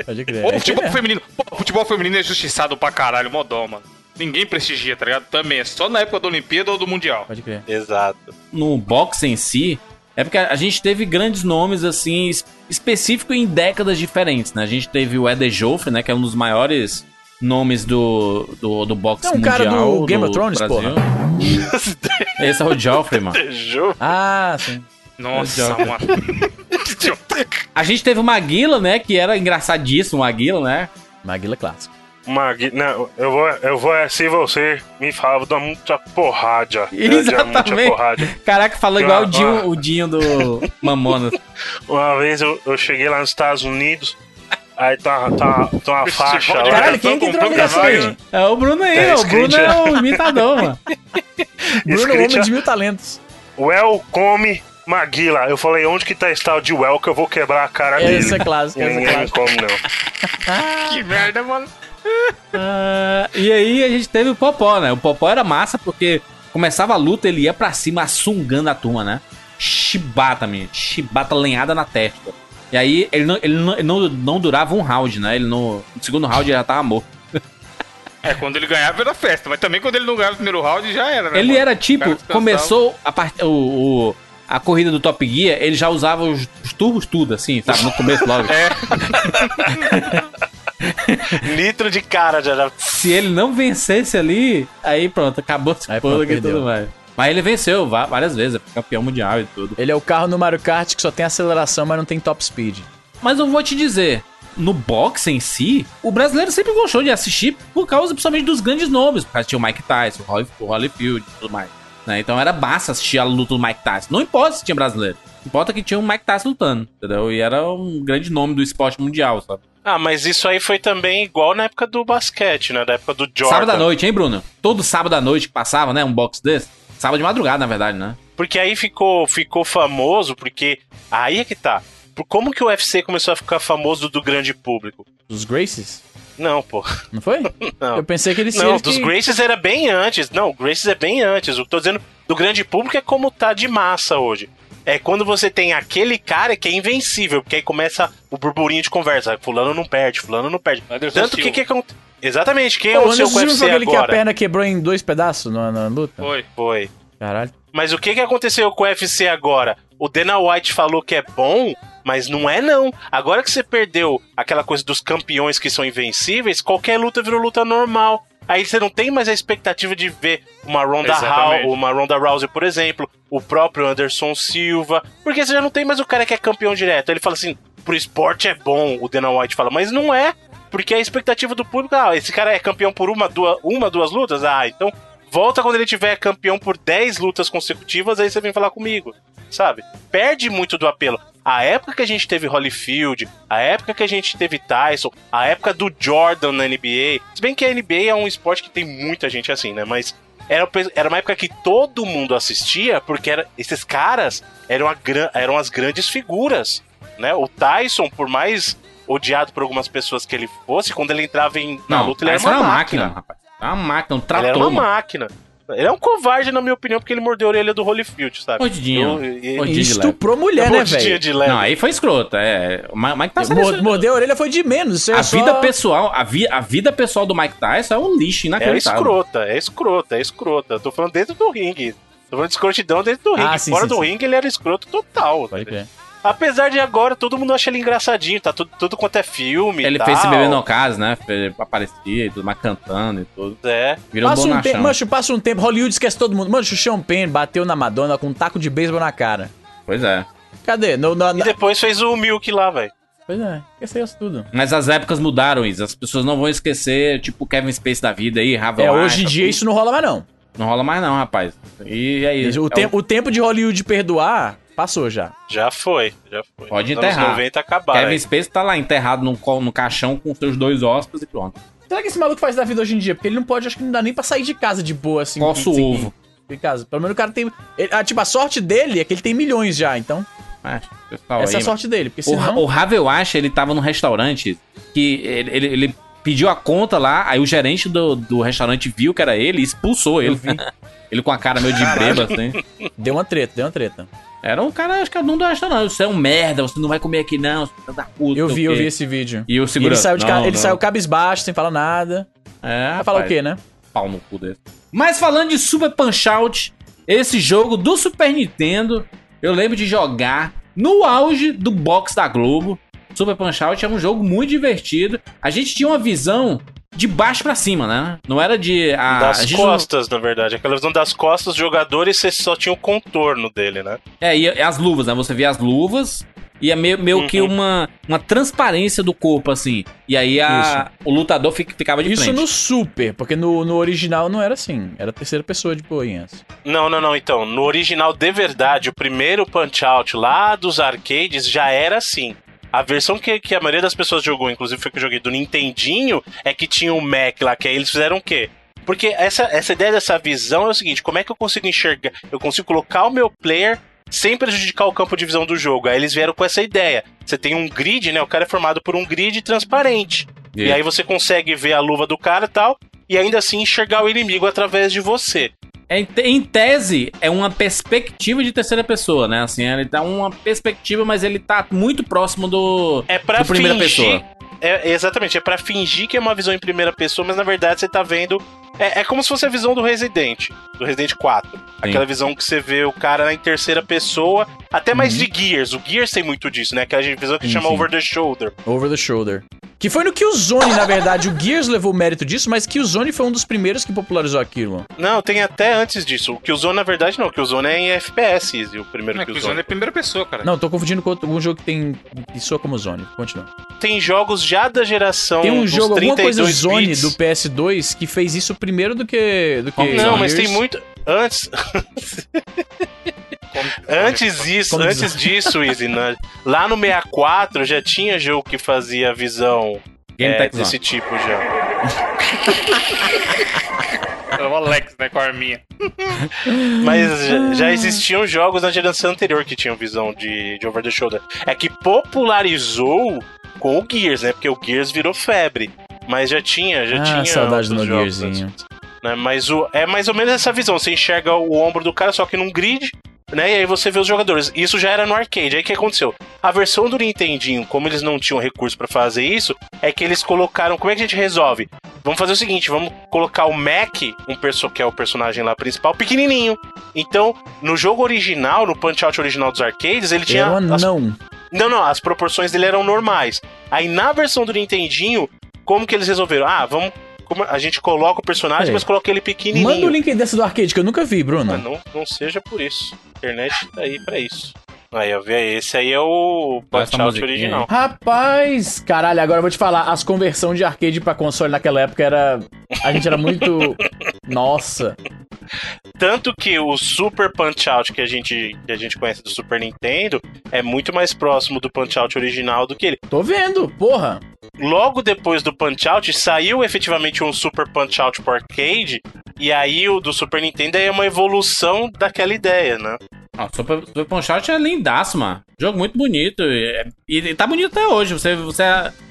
Pode crer. Ou É futebol aí feminino. Pô, futebol feminino é justiçado pra caralho, modão, mano. Ninguém prestigia, tá ligado? Também, é só na época da Olimpíada ou do Mundial. Pode crer. Exato. no boxe em si, é porque a gente teve grandes nomes, assim, es- específicos em décadas diferentes, né? A gente teve o Eder Joffre, né? Que é um dos maiores nomes do, do, do boxe É um mundial. cara do Game of Thrones, Brasil. Esse é o Joffrey, mano. Ah, sim. Nossa, Idiota. mano. A gente teve o Maguila, né? Que era engraçadíssimo, o Maguila, né? Maguila é clássico. Magui... Não, eu vou, eu vou é, se você me falar, vou dar muita porrada. Dar muita Exatamente. porrada. Caraca, falou igual o Ah, Dinho, ah. o Dinho do Mamonas. Uma vez eu, eu cheguei lá nos Estados Unidos, aí tá, tá, tá uma faixa lá. Caralho, quem que entrou cavalo, aí? É o Bruno aí, Tá ó. o Bruno é o imitador, mano. Bruno, Escrito- homem de mil talentos. Welcome Maguila. Eu falei, onde que tá esse tal de Well que eu vou quebrar a cara dele. Essa é clássica, E essa é ninguém clássica. come, não. Que merda, mano. Ah, e aí a gente teve o Popó, né? O Popó era massa porque começava a luta, ele ia pra cima assungando a turma, né? Chibata, minha. Chibata lenhada na testa. E aí ele não, ele não, ele não, não durava um round, né? Ele no, no segundo round ele já tava morto. É, quando ele ganhava era festa, mas também quando ele não ganhava o primeiro round já era, né? Ele mano? era tipo, começou a, part... o, o- a corrida do Top Gear, ele já usava os, os turbos tudo, assim, sabe? No começo logo. É, Nitro de cara já. Se ele não vencesse ali, aí pronto, acabou pronto, público e tudo mais. Mas ele venceu várias vezes, é campeão mundial e tudo. Ele é o carro no Mario Kart que só tem aceleração, mas não tem top speed. Mas eu vou te dizer, no boxe em si, o brasileiro sempre gostou de assistir por causa principalmente dos grandes nomes. Por causa tinha o Mike Tyson, o Holyfield e tudo mais. né? Então era massa assistir a luta do Mike Tyson. Não importa se tinha brasileiro. Importa que tinha um Mike Tyson lutando, entendeu? E era um grande nome do esporte mundial, sabe? Ah, mas isso aí foi também igual na época do basquete, né? Da época do Jordan. Sábado à noite, hein, Bruno? Todo sábado à noite que passava, né? Um box desse. Sábado de madrugada, na verdade, né? Porque aí ficou, ficou famoso, porque. Aí é que tá. Por como que o UFC começou a ficar famoso do grande público? Dos Graces? Não, pô. Não foi? Não. Eu pensei que eles Não, dos que... Graces era bem antes. Não, o Graces é bem antes. O que eu tô dizendo do grande público é como tá de massa hoje. É quando você tem aquele cara que é invencível, porque aí começa o burburinho de conversa. Fulano não perde, fulano não perde. Anderson Tanto que Silva. que acontece. Exatamente, quem Pô, é o seu UFC foi aquele que a agora? perna quebrou em dois pedaços na, na luta? foi. Foi. Caralho. Mas o que, que aconteceu com o UFC agora? o Dana White falou que é bom, mas não é não. Agora que você perdeu aquela coisa dos campeões que são invencíveis, qualquer luta virou luta normal. Aí você não tem mais a expectativa de ver uma Ronda uma Ronda Rousey, por exemplo, o próprio Anderson Silva, porque você já não tem mais o cara que é campeão direto. Ele fala assim, pro esporte é bom, o Dana White fala, mas não é, porque a expectativa do público, ah, esse cara é campeão por uma, duas, uma, duas lutas, ah, então volta quando ele tiver campeão por 10 lutas consecutivas, aí você vem falar comigo, sabe? Perde muito do apelo. A época que a gente teve Holyfield, a época que a gente teve Tyson, a época do Jordan na NBA, se bem que a NBA é um esporte que tem muita gente assim, né? Mas era, era uma época que todo mundo assistia, porque era, esses caras eram, a, eram as grandes figuras, né? O Tyson, por mais odiado por algumas pessoas que ele fosse, quando ele entrava em, na Não, luta, ele era uma, era uma máquina. máquina, rapaz. Era uma máquina, um Ele era trator, uma mano. máquina. Ele é um covarde, na minha opinião, porque ele mordeu a orelha do Holyfield, sabe? Mordidinho. Eu- e- E de estuprou mulher, né, mordidinha velho? de leve. Não, aí foi escroto. É, o Mike Tyson Mor- é- Mordeu a orelha foi de menos. Isso é a só- vida pessoal, a, vi, a vida pessoal do Mike Tyson é um lixo É inacreditável. escrota, é escrota, é escrota. Eu tô falando dentro do ringue. Tô falando de escrotidão dentro do ringue. Ah, sim, Fora sim, do sim. ringue, ele era escroto total. Pode crer. Apesar de agora todo mundo acha ele engraçadinho, tá tudo, tudo quanto é filme. Ele e fez esse bebê no caso, né? Aparecia e tudo mais cantando e tudo. É. Virou um Passa um tempo, bonachão. mancho, passa um tempo. Hollywood esquece todo mundo. Mano, o Sean Penn bateu na Madonna com um taco de beisebol na cara. Pois é. Cadê? No, no- E na- depois fez o Milk lá, velho. Pois é, esqueceu isso tudo. Mas as épocas mudaram, Isa. As pessoas não vão esquecer, tipo, Kevin Space da vida aí, Ravel É, hoje em dia isso não rola mais, não. Não rola mais não, rapaz. E aí? O, é tempo, o tempo de Hollywood perdoar passou já. Já foi, já foi. Pode Nos anos enterrar. 90 acabaram. Kevin aí. Space tá lá enterrado no, co- no caixão com seus dois ossos e pronto. Será que esse maluco faz da vida hoje em dia? Porque ele não pode, acho que não dá nem pra sair de casa de boa, assim. O sem- ovo. De casa. Pelo menos o cara tem. ele- ah, tipo, a sorte dele é que ele tem milhões já, então. É, pessoal essa é aí, a sorte dele. Porque O, senão. o Ravel Acha, ele tava num restaurante que ele, ele, ele pediu a conta lá, aí o gerente do, do restaurante viu que era ele e expulsou ele. ele com a cara meio de bêbado, assim. Deu uma treta, deu uma treta. Era um cara, acho que dono do restaurante. Você é um merda, você não vai comer aqui não, você tá da puta. Eu não vi, eu vi esse vídeo. E o E ele segurança. saiu, de ca- não, ele não. saiu cabisbaixo, sem falar nada. É, Vai falar o quê, né? Pau no cu desse. Mas falando de Super Punch Out, esse jogo do Super Nintendo, eu lembro de jogar no auge do box da Globo. Super Punch Out é um jogo muito divertido. A gente tinha uma visão de baixo pra cima, né? Não era de. A, Das a gente não- costas, na verdade. Aquela visão das costas, os jogadores, você só tinha o contorno dele, né? É, e e as luvas, né? Você via as luvas e é meio, meio que Uhum. uma, uma transparência do corpo, assim. E aí a, o lutador fica- ficava de Isso frente. no Super, porque no, no original não era assim. Era terceira pessoa de boinhas. Não, não, não. Então, no original de verdade, o primeiro Punch-Out lá dos arcades já era assim. A versão que, que a maioria das pessoas jogou, inclusive foi que eu joguei do Nintendinho, é que tinha o Mac lá, que aí eles fizeram o quê? Porque essa, essa ideia dessa visão é o seguinte: como é que eu consigo enxergar? Eu consigo colocar o meu player sem prejudicar o campo de visão do jogo. Aí eles vieram com essa ideia. Você tem um grid, né? O cara é formado por um grid transparente. E Isso. aí você consegue ver a luva do cara e tal, e ainda assim enxergar o inimigo através de você. É, Em, te- em tese, é uma perspectiva de terceira pessoa, né? Assim, ele dá uma perspectiva, mas ele tá muito próximo do, É pra do primeira fingir. pessoa. É, exatamente, é pra fingir que é uma visão em primeira pessoa, mas na verdade você tá vendo. É, é como se fosse a visão do Resident, do Resident 4. Aquela visão que você vê o cara em terceira pessoa, até mais de Gears. O Gears tem muito disso, né? Aquela visão que Sim, chama sim. over the shoulder. Over the shoulder. Que foi no Killzone, na verdade. O Gears levou o mérito disso, mas Killzone foi um dos primeiros que popularizou aquilo. Não, tem até antes disso. O Killzone, na verdade, não. O Killzone é em FPS, Easy, o primeiro Não, Killzone. Killzone é a primeira pessoa, cara. Não, tô confundindo com outro, um jogo que tem. que soa como Zone. Continua. Tem jogos já da geração Tem um dos jogo, alguma coisa 32 Zone bits. do PS2 que fez isso primeiro do que. Do que Não, mas Gears. tem muito. Antes. antes disso, Como antes disso, Easy, né? lá no 64 já tinha jogo que fazia visão Game é, desse tipo já. É o Alex, né, com a arminha. Mas já, já existiam jogos na geração anterior que tinham visão de, de over the shoulder. É que popularizou com o Gears, né? Porque o Gears virou febre. Mas já tinha, já Ah, tinha. saudade do Gearzinho. né? Mas o, é mais ou menos essa visão. Você enxerga o ombro do cara, só que num grid, né? E aí você vê os jogadores. Isso já era no arcade. Aí o que aconteceu? A versão do Nintendinho, como eles não tinham recurso pra fazer isso, é que eles colocaram. Como é que a gente resolve? Vamos fazer o seguinte: vamos colocar o Mac, um perso que é o personagem lá principal, pequenininho. Então, no jogo original, no Punch-Out original dos arcades, ele tinha. Um as- anão. Não, não, as proporções dele eram normais. Aí na versão do Nintendinho, como que eles resolveram? Ah, vamos. Como a gente coloca o personagem, Peraí. mas coloca ele pequenininho. Manda o link dessa do arcade que eu nunca vi, Bruno. Não, não seja por isso. A internet tá aí pra isso. Aí, eu vi esse aí é o Punch-Out musiquinha original. Rapaz, caralho, agora eu vou te falar, as conversões de arcade pra console naquela época era. A gente era muito. Nossa. Tanto que o Super Punch-Out que a, gente, que a gente conhece do Super Nintendo é muito mais próximo do Punch-Out original do que ele. Tô vendo, porra. Logo depois do Punch-Out, saiu efetivamente um Super Punch-Out pro arcade, e aí o do Super Nintendo é uma evolução daquela ideia, né? Ah, Super, Super Punch Out é lindaço, mano. Jogo muito bonito. E, e tá bonito até hoje. Você, você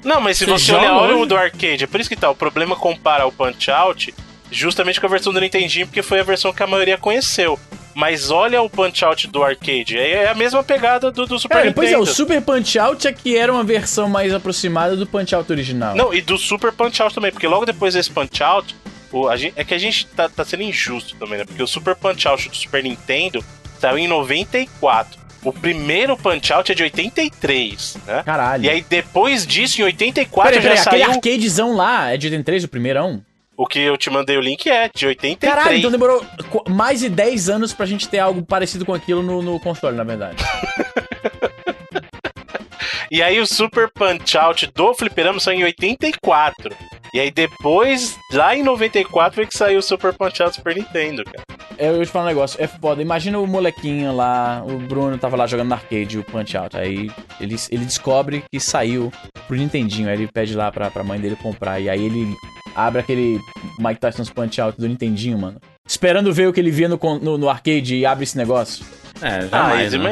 Não, mas se Você você, olhar olha hoje? o do arcade, é por isso que tá. O problema é comparar o Punch-Out justamente com a versão do Nintendinho, porque foi a versão que a maioria conheceu. Mas olha o Punch-Out do arcade, é é a mesma pegada do, do Super Cara, pois é, Nintendo. o Super Punch Out é que era uma versão mais aproximada do Punch Out original. Não, e do Super Punch-Out também, porque logo depois desse Punch-Out, o- a gente- é que a gente tá, tá sendo injusto também, né? Porque o Super Punch-Out do Super Nintendo saiu em 94. O primeiro Punch-Out é de 83, né? Caralho. E aí depois disso, em 84, Peraí, peraí, já aquele saiu... arcadezão lá é de 83, o primeirão? O que eu te mandei o link é de 83. Caralho, então demorou mais de 10 anos pra gente ter algo parecido com aquilo no, no console, na verdade. E aí o Super Punch-Out do Fliperama saiu em 84. E aí depois, lá em 94, foi que saiu o Super Punch-Out Super Nintendo, cara. Eu vou te falar um negócio, é foda. Imagina o molequinho lá, o Bruno tava lá jogando no arcade o Punch Out. Aí ele, ele descobre que saiu pro Nintendinho. Aí ele pede lá pra, pra mãe dele comprar. E aí ele abre aquele Mike Tyson's Punch Out do Nintendinho, mano. Esperando ver o que ele via no, no, no arcade e abre esse negócio. É, Ah, jamais, Izzy, né?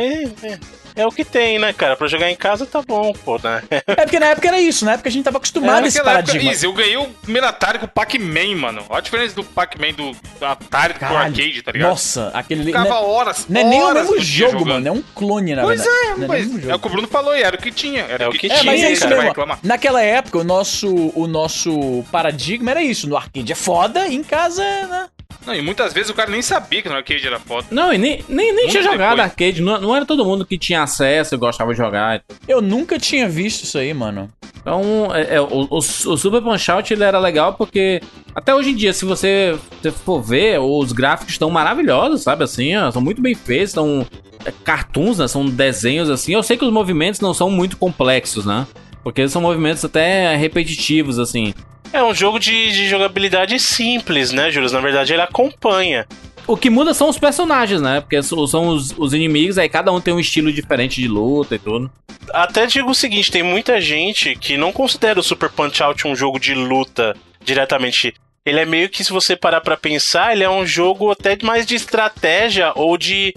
mas é, é o que tem, né, cara? Pra jogar em casa tá bom, pô, né? É porque na época era isso, na época a gente tava acostumado a esse época, paradigma. Easy, eu ganhei o primeiro Atari com o Pac-Man, mano. Olha a diferença do Pac-Man do do Atari pro Caralho. arcade, tá ligado? Nossa, aquele. Ficava Não horas, é, não é nem o mesmo jogo, jogando. mano. É um clone, na Pois verdade. é, Não mas o mesmo é jogo. o que o Bruno falou e era o que tinha. Era É o o que, que tinha. É, mas é isso mesmo. reclamar. Naquela época, o nosso, o nosso paradigma era isso. No arcade é foda, em casa é, né? Não, e muitas vezes o cara nem sabia que no arcade era foda. Não, e nem, nem, nem Muito tinha jogado depois. arcade. Não, não era todo mundo que tinha acesso e gostava de jogar. Eu nunca tinha visto isso aí, mano. Então, é, é, o, o, o Super Punch Out ele era legal porque até hoje em dia, se você, se for ver, os gráficos estão maravilhosos, sabe? Assim, ó, são muito bem feitos, são é, cartoons, né? São desenhos assim. Eu sei que os movimentos não são muito complexos, né? Porque são movimentos até repetitivos, assim. É um jogo de, de jogabilidade simples, né, Júlio? Na verdade, ele acompanha. O que muda são os personagens, né? Porque são os, os inimigos, aí cada um tem um estilo diferente de luta e tudo. Até digo o seguinte, tem muita gente que não considera o Super Punch-Out um jogo de luta diretamente. Ele é meio que, se você parar pra pensar, ele é um jogo até mais de estratégia ou de,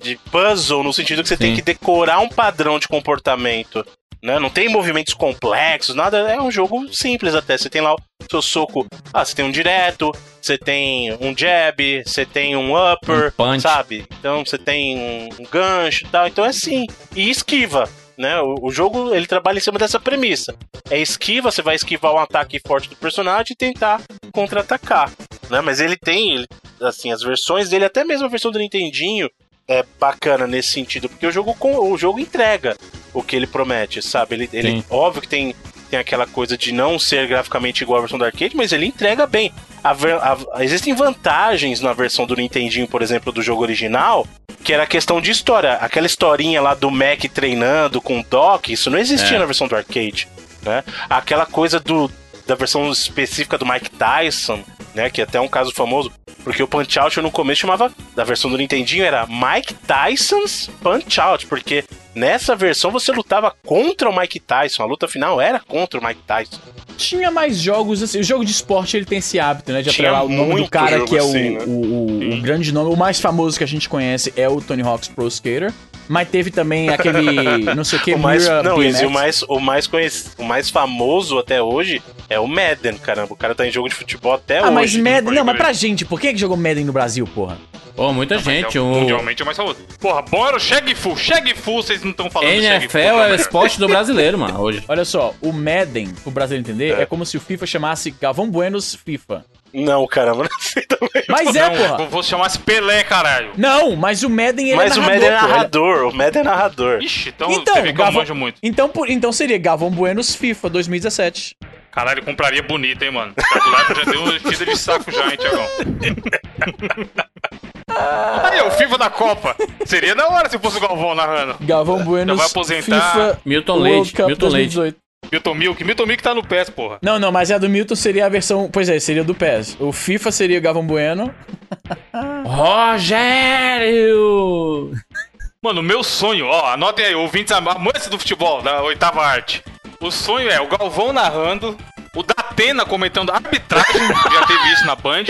de puzzle, no sentido que você tem Sim. que decorar um padrão de comportamento. Né? Não tem movimentos complexos, nada. É um jogo simples até. Você tem lá o seu soco. Ah, você tem um direto, você tem um jab, você tem um upper, Um sabe? Então você tem um, um gancho e tal. Então é assim. E esquiva. Né? O, o jogo ele trabalha em cima dessa premissa. É esquiva, você vai esquivar um ataque forte do personagem e tentar contra-atacar. Né? Mas ele tem, ele- assim, as versões dele, até mesmo a versão do Nintendinho, é bacana nesse sentido, porque o jogo, com- o jogo entrega o que ele promete, sabe? Ele, ele Sim. óbvio que tem, tem aquela coisa de não ser graficamente igual à versão do arcade, mas ele entrega bem. A ver- a- existem vantagens na versão do Nintendinho, por exemplo, do jogo original, que era a questão de história. Aquela historinha lá do Mac treinando com o Doc, isso não existia É. na versão do arcade, né? Aquela coisa do da versão específica do Mike Tyson, né, que é até um caso famoso, porque o Punch Out no começo chamava da versão do Nintendinho era Mike Tyson's Punch Out, porque nessa versão você lutava contra o Mike Tyson, a luta final era contra o Mike Tyson. Tinha mais jogos assim. O jogo de esporte ele tem esse hábito, né? De atrelar o nome do cara que é o, assim, né? o, o- o grande nome. O mais famoso que a gente conhece é o Tony Hawk's Pro Skater. Mas teve também aquele. não sei o que, o mais, Mira não, BMX. Izzy, o mais, o mais conhecido, o mais famoso até hoje é o Madden, caramba. O cara tá em jogo de futebol até Ah, hoje. mas Madden. Não, mas pra gente, por que que jogou Madden no Brasil, porra? Pô, muita Mas gente. é, O Mundialmente é mais famoso. Porra, bom era o Shag Fu. Shag Fu, vocês não estão falando NFL é o esporte do brasileiro, mano, hoje. Olha só, o Madden, pro brasileiro entender, é, É. como se o FIFA chamasse Galvão Buenos FIFA. Não, caramba, não sei também. Mas é, não, porra. eu vou chamar esse Pelé, caralho. Não, mas o Madden ele Mas é o narrador. Madden é pô, ele- narrador, o Madden é narrador. Ixi, então, Então, você vê que eu Galvão- manjo muito. Então, por- então seria Galvão Buenos FIFA 2017. Caralho, ele compraria bonito, hein, mano. O Thiago Leifert já deu uma enchida de saco já, hein, Thiagão. Aí, o FIFA da Copa. Seria da hora se fosse o Galvão narrando. Galvão Buenos vai aposentar FIFA Milton World Leite, Cup Milton Leite. 2018. Milton Milk. Milton Milk tá no PES, porra. Não, não, mas a do Milton seria a versão. Pois é, seria do PES. O FIFA seria o Galvão Bueno. Rogério! Mano, o meu sonho, ó, anotem aí, ouvintes amantes do futebol, da oitava arte. O sonho é o Galvão narrando, o Datena comentando arbitragem, já teve isso na Band,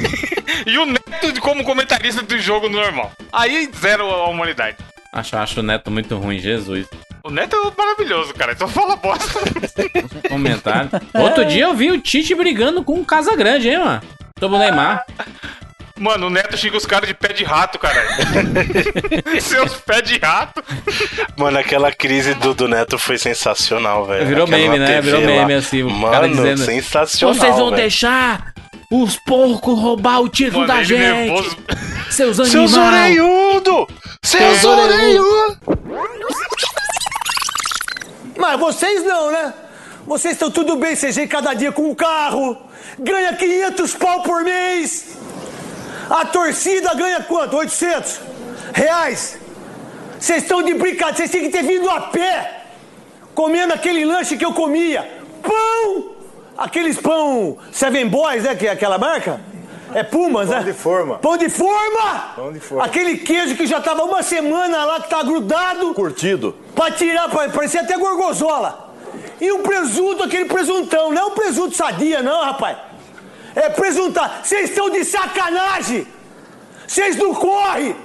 e o Neto de- como comentarista do jogo normal. Aí zero a humanidade. Acho, acho o Neto muito ruim, Jesus. O Neto é maravilhoso, cara, só fala bosta. Comentário. Outro dia eu vi o Tite brigando com o Casa Grande, hein, mano? Sobre o Neymar. Mano, o Neto xinga os caras de pé de rato, caralho. Seus pés de rato. Mano, aquela crise do, do Neto foi sensacional, velho. Virou Aquela meme, né? TV Virou lá. meme, assim, o Mano, cara dizendo, sensacional. Vocês vão velho. deixar os porcos roubar o título Mano, da ele gente. nervoso. Seus Seus animais. orelhudo! Seus orelhudo! Mas vocês não, né? Vocês estão tudo bem, CG cada dia com um carro, ganha 500 pau por mês. A torcida ganha quanto? 800 reais. Vocês estão de brincadeira, vocês têm que ter vindo a pé, comendo aquele lanche que eu comia. Pão! Aqueles pão Seven Boys, né? Que é aquela marca? É Pumas, né? Pão de forma. Pão de forma! Pão de forma. Aquele queijo que já tava uma semana lá, que tá grudado. Curtido. Pra tirar, parecia até gorgonzola. E um presunto, aquele presuntão. Não é um presunto sadia, não, rapaz. É presuntar. Vocês estão de sacanagem. Vocês não correm.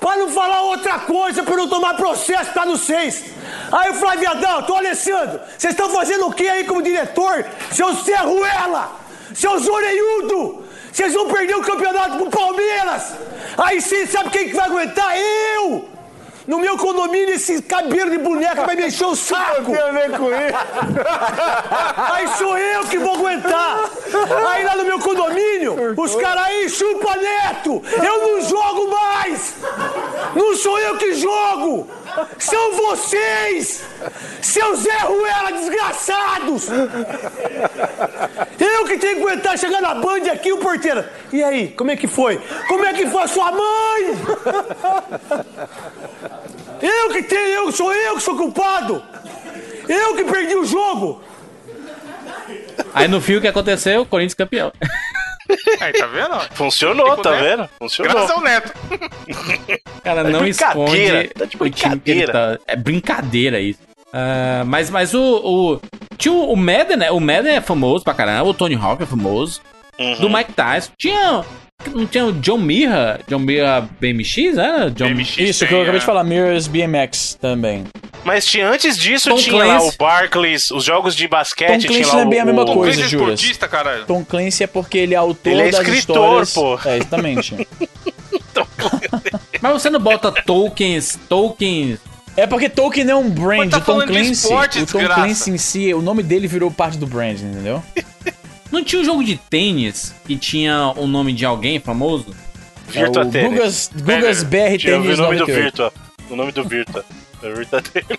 Pra não falar outra coisa, pra não tomar processo, tá no seis. Aí o Flávio Adalto, ô Alessandro, vocês estão fazendo o que aí como diretor? Seus Serruela, seus orelhudo, vocês vão perder o campeonato pro Palmeiras. Aí sim, sabe quem que vai aguentar? Eu! No meu condomínio, esse cabelo de boneca vai me encher o saco. Tem a ver com isso. Aí sou eu que vou aguentar. Aí lá no meu condomínio, os caras aí chupa neto. Eu não jogo mais. Não sou eu que jogo. São vocês. Seus Zé Ruela desgraçados. Eu que tenho que aguentar chegar na Band aqui, o porteiro. E aí, como é que foi? Como é que foi a sua mãe? Eu que tenho, eu, sou eu que sou culpado. Eu que perdi o jogo. Aí no fio o que aconteceu? Corinthians campeão. Aí, tá vendo? Funcionou, Fico tá Neto. vendo? Funcionou. Graças ao Neto. Cara, É não brincadeira, esconde tá de ele tá. É brincadeira isso. Ah, mas mas o, o. Tinha o o Madden, né? O Madden é famoso pra caramba. O Tony Hawk é famoso. Uhum. Do Mike Tyson. Tinha. Não tinha o John Mirra? John Mirra BMX, né? John... BMX Isso que eu acabei é. de falar, Mirrors BMX também. Mas tinha, antes disso Tom tinha lá Clancy. o Barclays, os jogos de basquete, Tom tinha Clancy lá não é o, a mesma Tom coisa, Clancy é esportista, caralho. Tom Clancy é porque ele é autor Ele é das escritor, histórias. pô. É, exatamente. Mas você não bota tokens, tokens. É porque Tolkien é um brand. Tá o Tom Clancy, esporte, o Tom desgraça. Clancy em si, o nome dele virou parte do brand, entendeu? Não tinha um jogo de tênis que tinha o nome de alguém famoso? Virtua é o Tennis. Gugas, Gugas BR Tinha o nome do 98. Virtua. O nome do Virtua. É Virtua Tennis.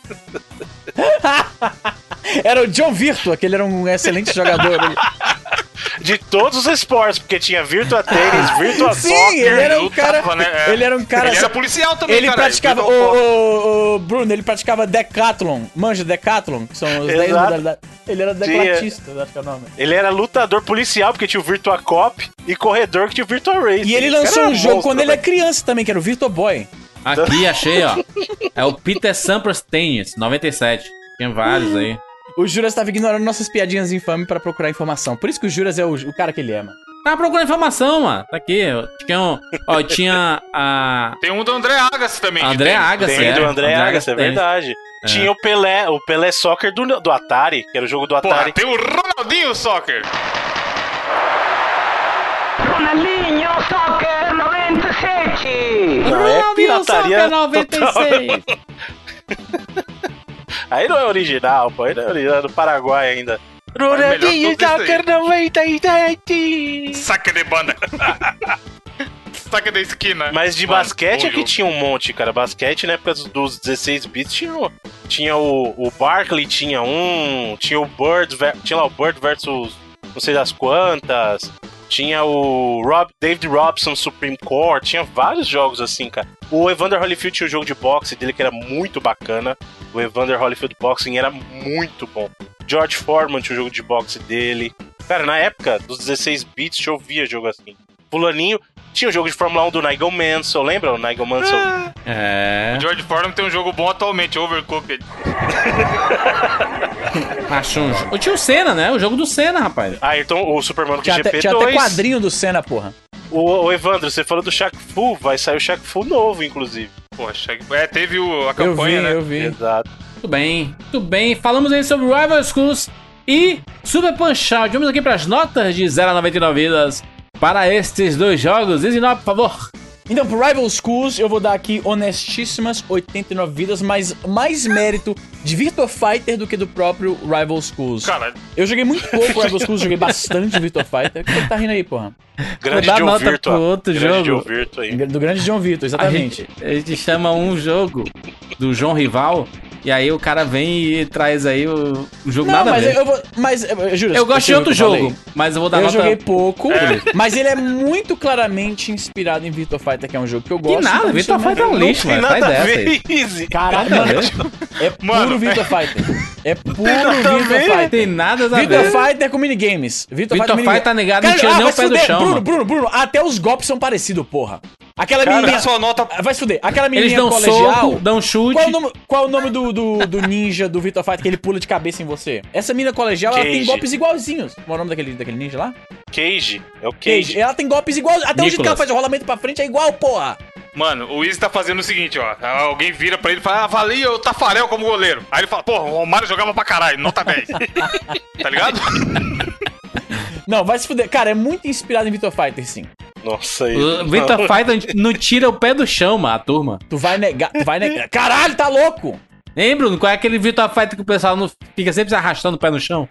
Era o John Virtua, que ele era um excelente jogador. De todos os esportes, porque tinha Virtua Tênis, Virtua Sim, Soccer. ele era um cara. né? É. Ele era um cara. Ele era policial também, Ele cara. praticava. Ele O, o- o Bruno, ele praticava Decathlon. Manja Decathlon, que são os 10 Exato. modalidades. Ele era declatista, acho que é o nome. Ele era lutador policial, porque tinha o Virtua Cop, e corredor que tinha o Virtua Racing. E ele lançou um jogo monstro, quando ele é criança também, que era o Virtua Boy. Aqui, achei, ó. É o Peter Sampras Tennis, 97. Tinha vários aí. O Juras estava ignorando nossas piadinhas infames pra procurar informação. Por isso que o Juras é o, o cara que ele é, mano. Tava procurando informação, mano. Tá aqui. Tinha, um, ó, tinha a. Tem um do André Agassi também. André. Agassi, Tem é. do André Agassi, é verdade. É. Tinha o Pelé, o Pelé Soccer do, do Atari, que era o jogo do Porra, Atari. tem o Ronaldinho Soccer. Ronaldinho Soccer 97! Não, é pirataria Soccer total. 96. Aí não é original, pô. Aí não é original, é do Paraguai ainda. Ronaldinho Soccer 97! Saca de banda. Saca da esquina. Mas de Mano, basquete é que tinha um monte, cara. Basquete, na época dos 16 bits, tinha, o- tinha o, o Barkley, tinha um. Tinha o Bird, tinha lá o Bird versus não sei das quantas. Tinha o Rob, David Robson Supreme Court. Tinha vários jogos assim, cara. O Evander Holyfield tinha um jogo de boxe dele que era muito bacana. O Evander Holyfield Boxing era muito bom. George Foreman tinha um jogo de boxe dele. Cara, na época dos 16 bits eu via jogo assim. Fulaninho tinha o jogo de Fórmula 1 do Nigel Mansell, lembra o Nigel Mansell? É. O George Foreman tem um jogo bom atualmente, Overcooked. Acho um jogo. Tinha o Senna, né? O jogo do Senna, rapaz. Ah, então o Superman até, GP2. tinha até quadrinho do Senna, porra. O, o Evandro, você falou do Shaq Fu, vai sair o Shaq Fu novo, inclusive. Poxa, é, teve o- a Eu vi, campanha, né? eu vi. Exato. Muito bem, muito bem. Falamos aí sobre Rival Schools e Super Punch Out. Vamos aqui para as notas de 0 a 99 vidas para estes dois jogos. Isinop, por favor. Então, pro Rival Schools, eu vou dar aqui honestíssimas 89 vidas, mas mais mérito de Virtua Fighter do que do próprio Rival Schools. Caralho. Eu joguei muito pouco Rival Schools, joguei bastante Virtua Fighter. O que você tá rindo aí, porra? Grande John nota Virtua. pro outro Grande jogo. John Virtua aí. Do grande John Vitor, A exatamente. gente, a gente chama um jogo do João Rival e aí o cara vem e traz aí o, o jogo Não, nada a mas ver. eu, eu vou. Mas, eu, juro, Eu gosto de outro que eu falei. jogo, mas eu vou dar Eu nota... joguei pouco, É. mas ele é muito claramente inspirado em Virtua Fighter, que é um jogo que eu Que gosto. nada, então Virtua Fighter é um lixo, mano. Sai nada a dessa aí. Caralho, Nada a mano. ver. É puro Virtua Fighter. É puro Nada a Virtua. Fighter. Tem nada a ver. Virtua Fighter com minigames. Virtua, Virtua minigames. Fighter tá negado, Cara, não tira ah, nem o pé do chão, Bruno. Bruno, Bruno, até os golpes são parecidos, porra. Aquela Cara, menininha... nota. Ah, Vai se fuder. Aquela Eles menininha dão colegial... soco, dão chute. Qual é o nome, qual é o nome do, do, do ninja do Virtua Fighter que ele pula de cabeça em você? Essa mina colegial, ela tem Cage. golpes igualzinhos. Qual é o nome daquele, daquele ninja lá? Cage. É o Cage. Cage. Ela tem golpes iguais. Até o jeito que ela faz o rolamento pra frente é igual, porra. Mano, o Izzy tá fazendo o seguinte, ó. Alguém vira pra ele e fala, ah, avalia o Tafarel como goleiro. Aí ele fala, porra, o Romário jogava pra caralho, nota 10. tá ligado? Não, vai se fuder. Cara, é muito inspirado em Virtua Fighter, sim. Nossa, aí. O Virtua Fighter não tira o pé do chão, mano, a turma. Tu vai negar. Tu vai negar. Caralho, tá louco? Hein, Bruno? Qual é aquele Virtua Fighter que o pessoal não fica sempre se arrastando o pé no chão?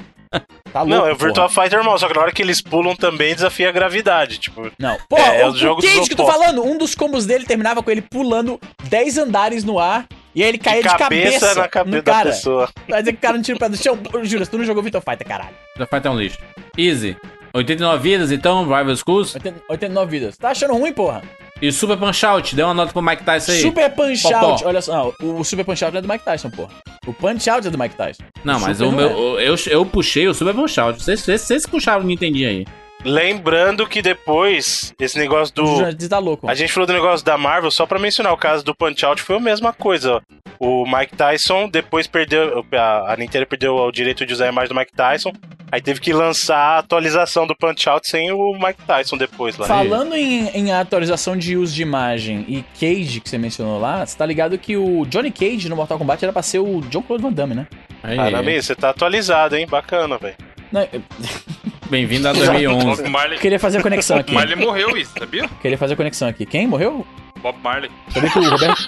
Tá louco. Não, é o Virtua porra. Fighter normal, só que na hora que eles pulam também desafia a gravidade. Tipo, Não. É, é o, o jogo o Cage dos que eu tô falando, um dos combos dele terminava com ele pulando 10 andares no ar e aí ele caía de cabeça, cabeça, na cabeça no da cara. pessoa. Vai dizer que o cara não tira o pé do chão? Jura, tu não jogou Virtua Fighter, caralho. Virtua Fighter é um lixo. Easy. 89 vidas, então, Rival Schools. 80 89 vidas. Tá achando ruim, porra? E Super Punch Out, deu uma nota pro Mike Tyson aí. Super Punch Popó. Out, olha só, não, o Super Punch Out é do Mike Tyson, porra. O Punch Out é do Mike Tyson. Não, mas Super o meu, é. eu, eu puxei o Super Punch Out. Vocês, vocês, vocês puxaram o Nintendinho aí. Lembrando que depois, esse negócio do. Jurandir tá louco. A gente falou do negócio da Marvel, só pra mencionar o caso do Punch Out, foi a mesma coisa. ó. O Mike Tyson depois perdeu. A, a Nintendo perdeu o direito de usar a imagem do Mike Tyson. Aí teve que lançar a atualização do Punch Out sem o Mike Tyson depois lá. Falando em, em atualização de uso de imagem e Cage, que você mencionou lá, você tá ligado que o Johnny Cage no Mortal Kombat era pra ser o John Claude Van Damme, né? Caramba, você tá atualizado, hein? Bacana, velho. Bem-vindo a O 2011. Bob Marley. queria fazer a conexão aqui. Marley morreu isso, sabia? Queria fazer a conexão aqui. Quem morreu? Bob Marley. Sabia que o Roberto.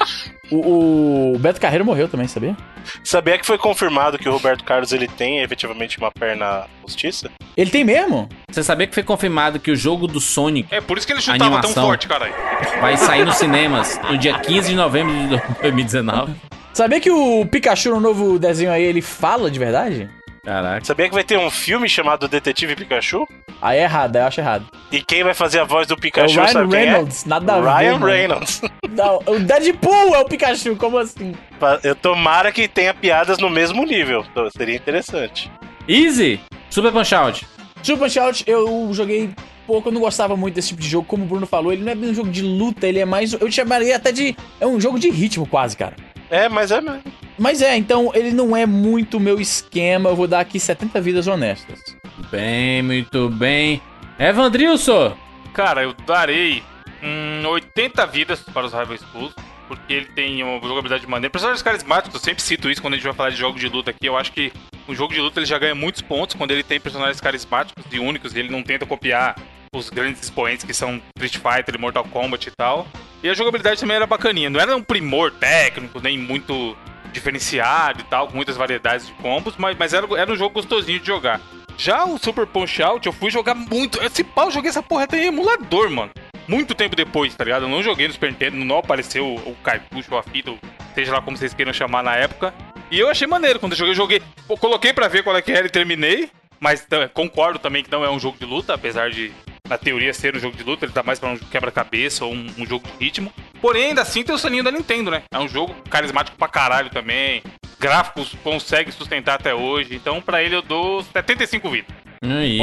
o, o Beto Carreiro morreu também, sabia? Sabia que foi confirmado que o Roberto Carlos ele tem efetivamente uma perna postiça? Ele tem mesmo? Você sabia que foi confirmado que o jogo do Sonic É por isso que ele chutava Animação. tão forte, caralho. vai sair nos cinemas no dia 15 de novembro de 2019? Sabia que o Pikachu no novo desenho aí ele fala de verdade? Caraca. Sabia que vai ter um filme chamado Detetive Pikachu? Aí é errado, aí eu acho errado. E quem vai fazer a voz do É o Pikachu, Ryan sabe quem Reynolds, nada a é? ver. Ryan. Reynolds. Não, o Deadpool é o Pikachu, como assim? Eu tomara que tenha piadas no mesmo nível. Então, Seria interessante. Easy! Super Punch Out. Super Punch Out, eu joguei pouco, eu não gostava muito desse tipo de jogo. Como o Bruno falou, ele não é bem um jogo de luta, ele é mais. Eu chamaria até de. É um jogo de ritmo, quase, cara. É, mas é mesmo. Mas é, então ele não é muito meu esquema. Eu vou dar aqui 70 vidas honestas. Bem, muito bem. Evandrilson! Cara, eu darei hum, 80 vidas para os Rival Schools. Porque ele tem uma jogabilidade maneira. Personagens carismáticos, eu sempre cito isso quando a gente vai falar de jogo de luta aqui. Eu acho que o jogo de luta ele já ganha muitos pontos quando ele tem personagens carismáticos e únicos. E ele não tenta copiar os grandes expoentes que são Street Fighter Mortal Kombat e tal. E a jogabilidade também era bacaninha. Não era um primor técnico, nem muito diferenciado e tal, com muitas variedades de combos, mas, mas era, era um jogo gostosinho de jogar. Já o Super Punch Out, eu fui jogar muito. Esse pau, eu joguei essa porra até em emulador, mano. Muito tempo depois, tá ligado? Eu não joguei no Super Nintendo, não apareceu o cartucho ou a fita, seja lá como vocês queiram chamar na época. E eu achei maneiro quando eu joguei. Eu joguei, eu coloquei pra ver qual é que era e terminei. Mas concordo também que não é um jogo de luta, apesar de, na teoria, ser um jogo de luta. Ele tá mais pra um quebra-cabeça ou um, um jogo de ritmo. Porém, ainda assim tem o selinho da Nintendo, né? É um jogo carismático pra caralho também. Gráficos consegue sustentar até hoje. Então, pra ele, eu dou 75 vidas. Aí.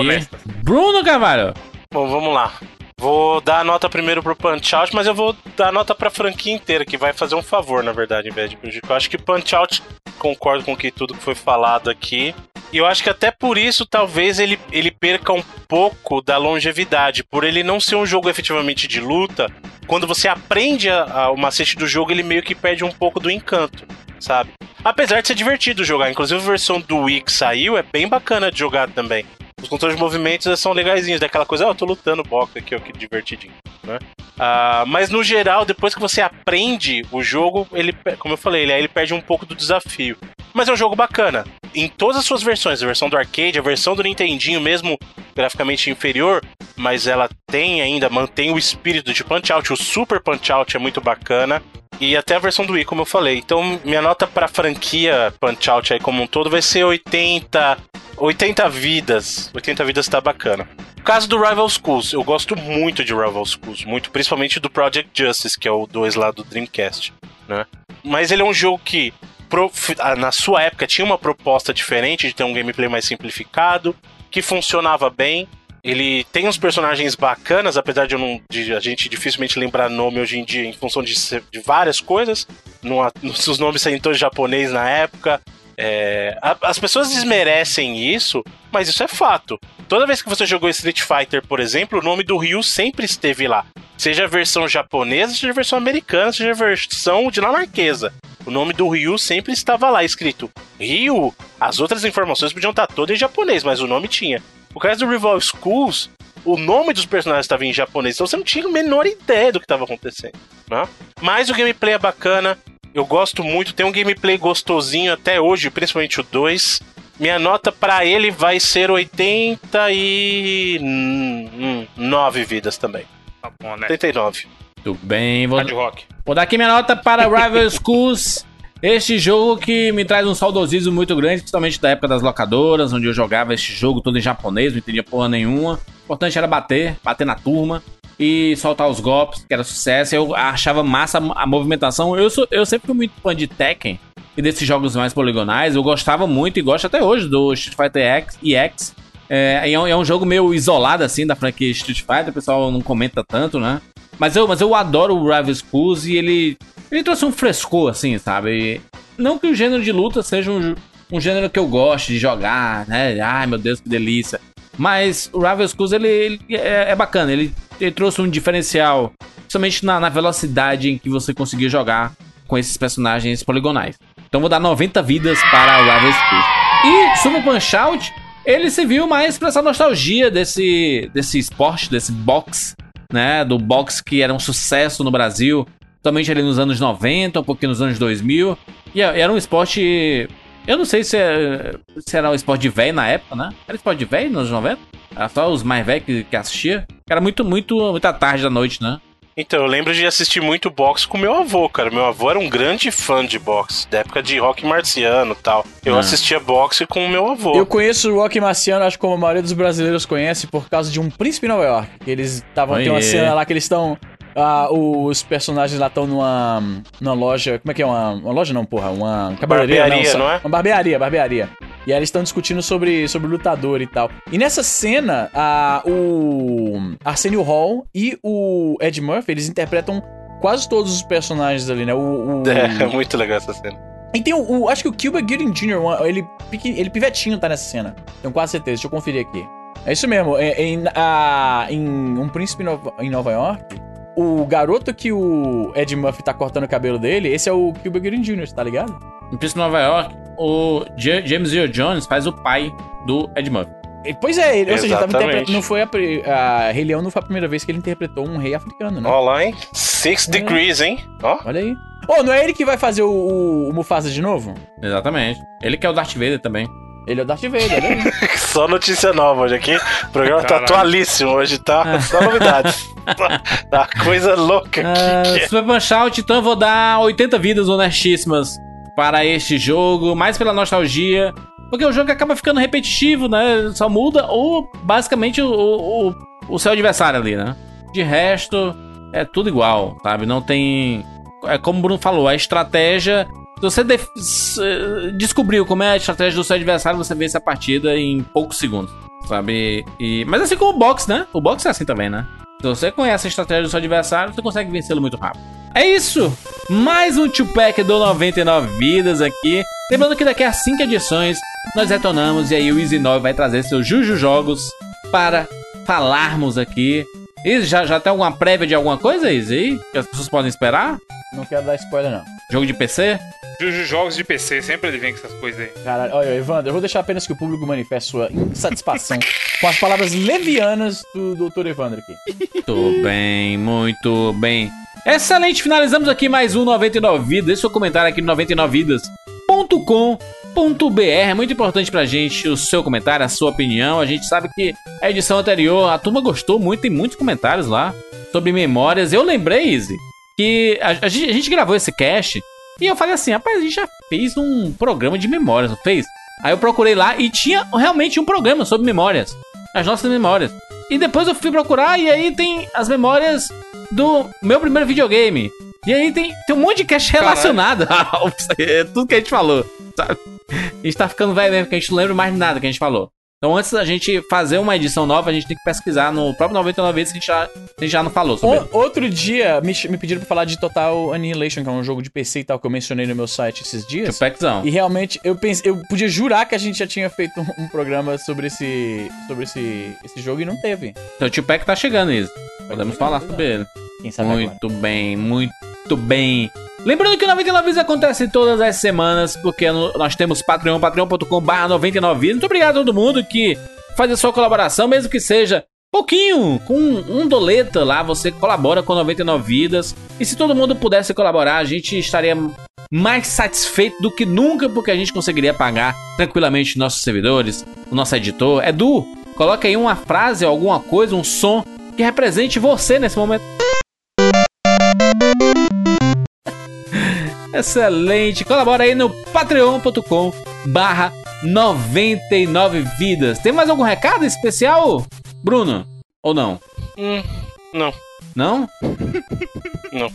Bruno Carvalho. Bom, vamos lá. Vou dar a nota primeiro pro Punch Out, mas eu vou dar a nota pra franquia inteira, que vai fazer um favor, na verdade, em vez de prejudicar. Eu acho que Punch Out, concordo com que tudo que foi falado aqui. E eu acho que até por isso, talvez, ele, ele perca um pouco da longevidade. Por ele não ser um jogo efetivamente de luta, quando você aprende a, a- o macete do jogo, ele meio que perde um pouco do encanto, sabe? Apesar de ser divertido jogar. Inclusive, a versão do Wii que saiu é bem bacana de jogar também. Os controles de movimentos são legaisinhos, daquela coisa, ó, eu tô lutando boxe aqui, ó, que divertidinho, né? Ah, mas no geral, depois que você aprende o jogo, ele, como eu falei, ele, ele perde um pouco do desafio. Mas é um jogo bacana. Em todas as suas versões, a versão do arcade, a versão do Nintendinho, mesmo graficamente inferior, mas ela tem ainda, mantém o espírito de Punch Out. O Super Punch Out é muito bacana. E até a versão do Wii, como eu falei. Então, minha nota pra franquia Punch Out aí como um todo vai ser 80. 80 vidas. 80 vidas tá bacana. O caso do Rival Schools, eu gosto muito de Rival Schools, muito, principalmente do Project Justice, que é o 2 lá do Dreamcast, né? Mas ele é um jogo que na sua época tinha uma proposta diferente de ter um gameplay mais simplificado, que funcionava bem. Ele tem uns personagens bacanas, apesar de, não, de a gente dificilmente lembrar nome hoje em dia em função de, de várias coisas. Os nomes saem todos japonês na época. É, a- as pessoas desmerecem isso, mas isso é fato. Toda vez que você jogou Street Fighter, por exemplo, o nome do Ryu sempre esteve lá. Seja a versão japonesa, seja a versão americana, seja a versão dinamarquesa. O nome do Ryu sempre estava lá escrito Ryu. As outras informações podiam estar todas em japonês, mas o nome tinha. O caso do Rival Schools, o nome dos personagens estava em japonês, então você não tinha a menor ideia do que estava acontecendo. Né? Mas o gameplay é bacana, eu gosto muito, tem um gameplay gostosinho até hoje, principalmente o 2. Minha nota pra ele vai ser 89 vidas também. Tá bom, né? 89. Tudo bem, vou, Hard Rock. vou dar aqui minha nota para Rival Schools. Este jogo que me traz um saudosismo muito grande, principalmente da época das locadoras, onde eu jogava este jogo todo em japonês, não entendia porra nenhuma. O importante era bater, bater na turma e soltar os golpes, que era sucesso. Eu achava massa a movimentação. Eu, sou, eu sempre fui muito fã de Tekken e desses jogos mais poligonais. Eu gostava muito e gosto até hoje do Street Fighter X e X. É, é um, é um jogo meio isolado, assim, da franquia Street Fighter. O pessoal não comenta tanto, né? Mas eu, mas eu adoro o Rival Schools e ele, ele trouxe um frescor, assim, sabe? E não que o gênero de luta seja um, um gênero que eu goste de jogar, né? Ai, meu Deus, que delícia. Mas o Rival Schools, ele, ele é, é bacana. Ele, trouxe um diferencial, principalmente na, na velocidade em que você conseguia jogar com esses personagens poligonais. Então vou dar 90 vidas para o Rival Schools. E Super Punch Out, ele se viu mais pra essa nostalgia desse, desse esporte, desse boxe, né? Do boxe que era um sucesso no Brasil, somente ali nos anos 90, um pouquinho nos anos 2000. E era um esporte. Eu não sei se, é- se era um esporte de velho na época, né? Era esporte de velho nos anos 90? Era só os mais velhos que, que assistiam? Era muito, muito, muita tarde da noite, né? Então, eu lembro de assistir muito boxe com meu avô, cara. Meu avô era um grande fã de boxe, da época de rock marciano e tal. Eu Ah. assistia boxe com o meu avô. Eu conheço o Rock Marciano, acho que como a maioria dos brasileiros conhece, por causa de um príncipe em Nova York. Que eles estavam. Tem uma cena lá que eles estão. Ah, os personagens lá estão numa, numa loja. Como é que é? Uma, uma loja não, porra. Uma cabeleireira. Barbearia, só- não é? Uma barbearia, barbearia. E aí eles estão discutindo sobre, sobre lutador e tal. E nessa cena, ah, o Arsenio Hall e o Ed Murphy, eles interpretam quase todos os personagens ali, né? O, o- É, muito legal essa cena. e tem o, o- Acho que o Cuba Gooding Jr., ele, ele pivetinho tá nessa cena. Tenho quase certeza, deixa eu conferir aqui. É isso mesmo, é, é em, a- em Um Príncipe em Nova York, o garoto que o Ed Murphy tá cortando o cabelo dele, esse é o Cuba Gooding Jr., tá ligado? No Príncipe de Nova York, o J- James Earl Jones faz o pai do Ed Murphy. E, Pois é, ele, ou seja, ele tava interpretando. Não foi a, a Rei Leão não foi a primeira vez que ele interpretou um rei africano, né? Ó lá, hein? Six É. Degrees, hein? Ó. Olha aí. Oh, não é ele que vai fazer o, o- o Mufasa de novo? Exatamente. Ele que é o Darth Vader também. Ele é o Darth Vader, né? Só notícia nova hoje aqui. O programa tá Caralho. atualíssimo hoje, tá? Só novidades. tá coisa louca Ah, aqui. que é. Super Punch Out, então eu vou dar 80 vidas honestíssimas para este jogo, mais pela nostalgia, porque o jogo acaba ficando repetitivo, né? Só muda ou basicamente o, o, o seu adversário ali, né? De resto, é tudo igual, sabe? Não tem. É como o Bruno falou, a estratégia. Se você descobriu como é a estratégia do seu adversário, você vence a partida em poucos segundos, sabe? E, mas assim como o boxe, né? O boxe é assim também, né? Se você conhece a estratégia do seu adversário, você consegue vencê-lo muito rápido. É isso! Mais um Tupac do 99 vidas aqui. Lembrando que daqui a 5 edições nós retornamos e aí o Easy 9 vai trazer seus Juju Jogos para falarmos aqui. Izzy, já, já tem alguma prévia de alguma coisa, aí? Que as pessoas podem esperar? Não quero dar spoiler, não. Jogo de PC? Juju Jogos de PC, sempre ele vem com essas coisas aí. Caralho, olha, Evandro, eu vou deixar apenas que o público manifeste sua insatisfação com as palavras levianas do Dr. Evandro aqui. Muito bem, muito bem. Excelente, finalizamos aqui mais um 99 Vidas. Deixe seu comentário aqui no 99vidas.com.br. É muito importante pra gente o seu comentário, a sua opinião. A gente sabe que a edição anterior, a turma gostou muito, tem muitos comentários lá sobre memórias. Eu lembrei, Izzy, que a, a gente, a gente gravou esse cast e eu falei assim, rapaz, a gente já fez um programa de memórias, não fez? Aí eu procurei lá e tinha realmente um programa sobre memórias. As nossas memórias. E depois eu fui procurar e aí tem as memórias do meu primeiro videogame. E aí tem, tem um monte de cast relacionado é tudo que a gente falou. Sabe? A gente tá ficando velho mesmo, porque a gente não lembra mais nada que a gente falou. Então antes da gente fazer uma edição nova, a gente tem que pesquisar no próprio 99 vezes que a gente já, a gente já não falou sobre ele. O- outro dia me, me pediram pra falar de Total Annihilation, que é um jogo de PC e tal, que eu mencionei no meu site esses dias. Tupaczão. E realmente, eu pensei, eu podia jurar que a gente já tinha feito um, um programa sobre esse. sobre esse, esse jogo e não teve. Então o Tupac tá chegando, isso. Podemos falar sobre ele. Quem sabe agora. Muito bem, muito bem. Lembrando que o 99 Vidas acontece todas as semanas, porque nós temos Patreon, patreon.com.br 99 Vidas. Muito obrigado a todo mundo que faz a sua colaboração, mesmo que seja pouquinho, com um doleta lá, você colabora com 99 Vidas. E se todo mundo pudesse colaborar, a gente estaria mais satisfeito do que nunca, porque a gente conseguiria pagar tranquilamente nossos servidores, o nosso editor. Edu, coloca aí uma frase, alguma coisa, um som que represente você nesse momento. Excelente. Colabora aí no patreon.com barra 99 vidas. Tem mais algum recado especial, Bruno? Ou não? Hum, não. Não? Não.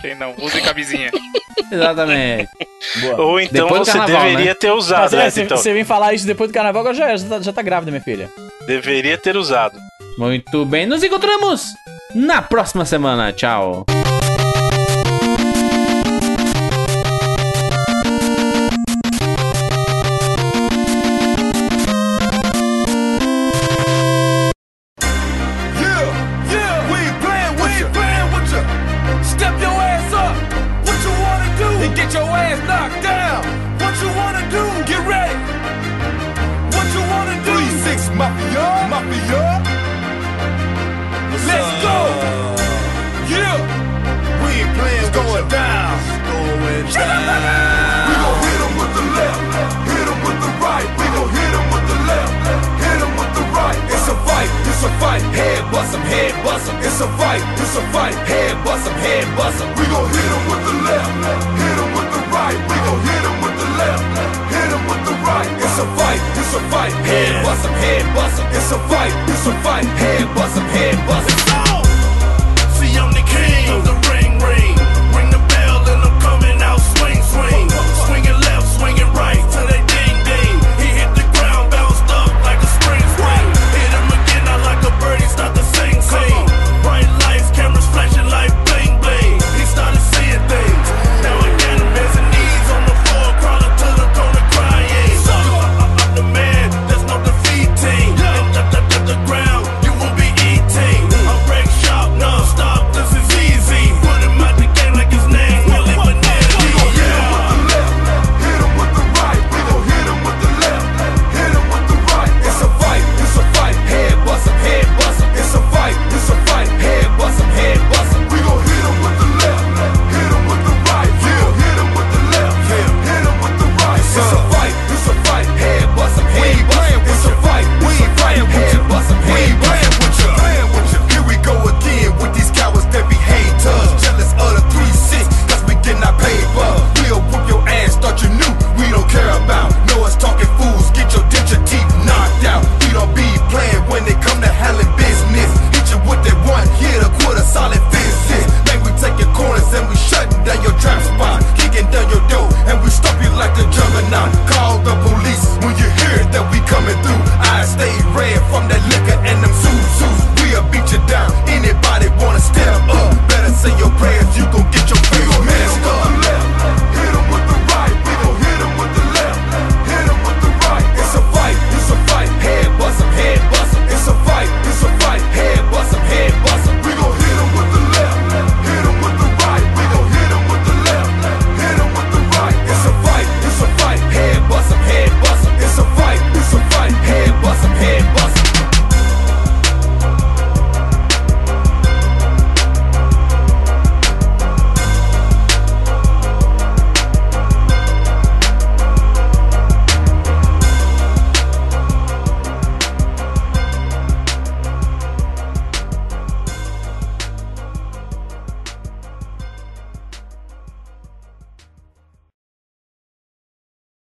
Tem não, use camisinha. Exatamente. Ou então Depois você carnaval, deveria né? ter usado, Mas é, né, você então? você vem falar isso depois do carnaval, agora já, é, já, tá, já tá grávida, minha filha. Deveria ter usado. Muito bem. Nos encontramos na próxima semana. Tchau. fight, head bust him, head bust him. It's a fight, it's a fight, head bust him, head bust him. We gon' hit him with the left, hit him with the right. We gon' hit him with the left, hit him with the right. It's a fight, it's a fight, head bust him, head bust him. It's a fight, it's a fight, head bust him, head bust him.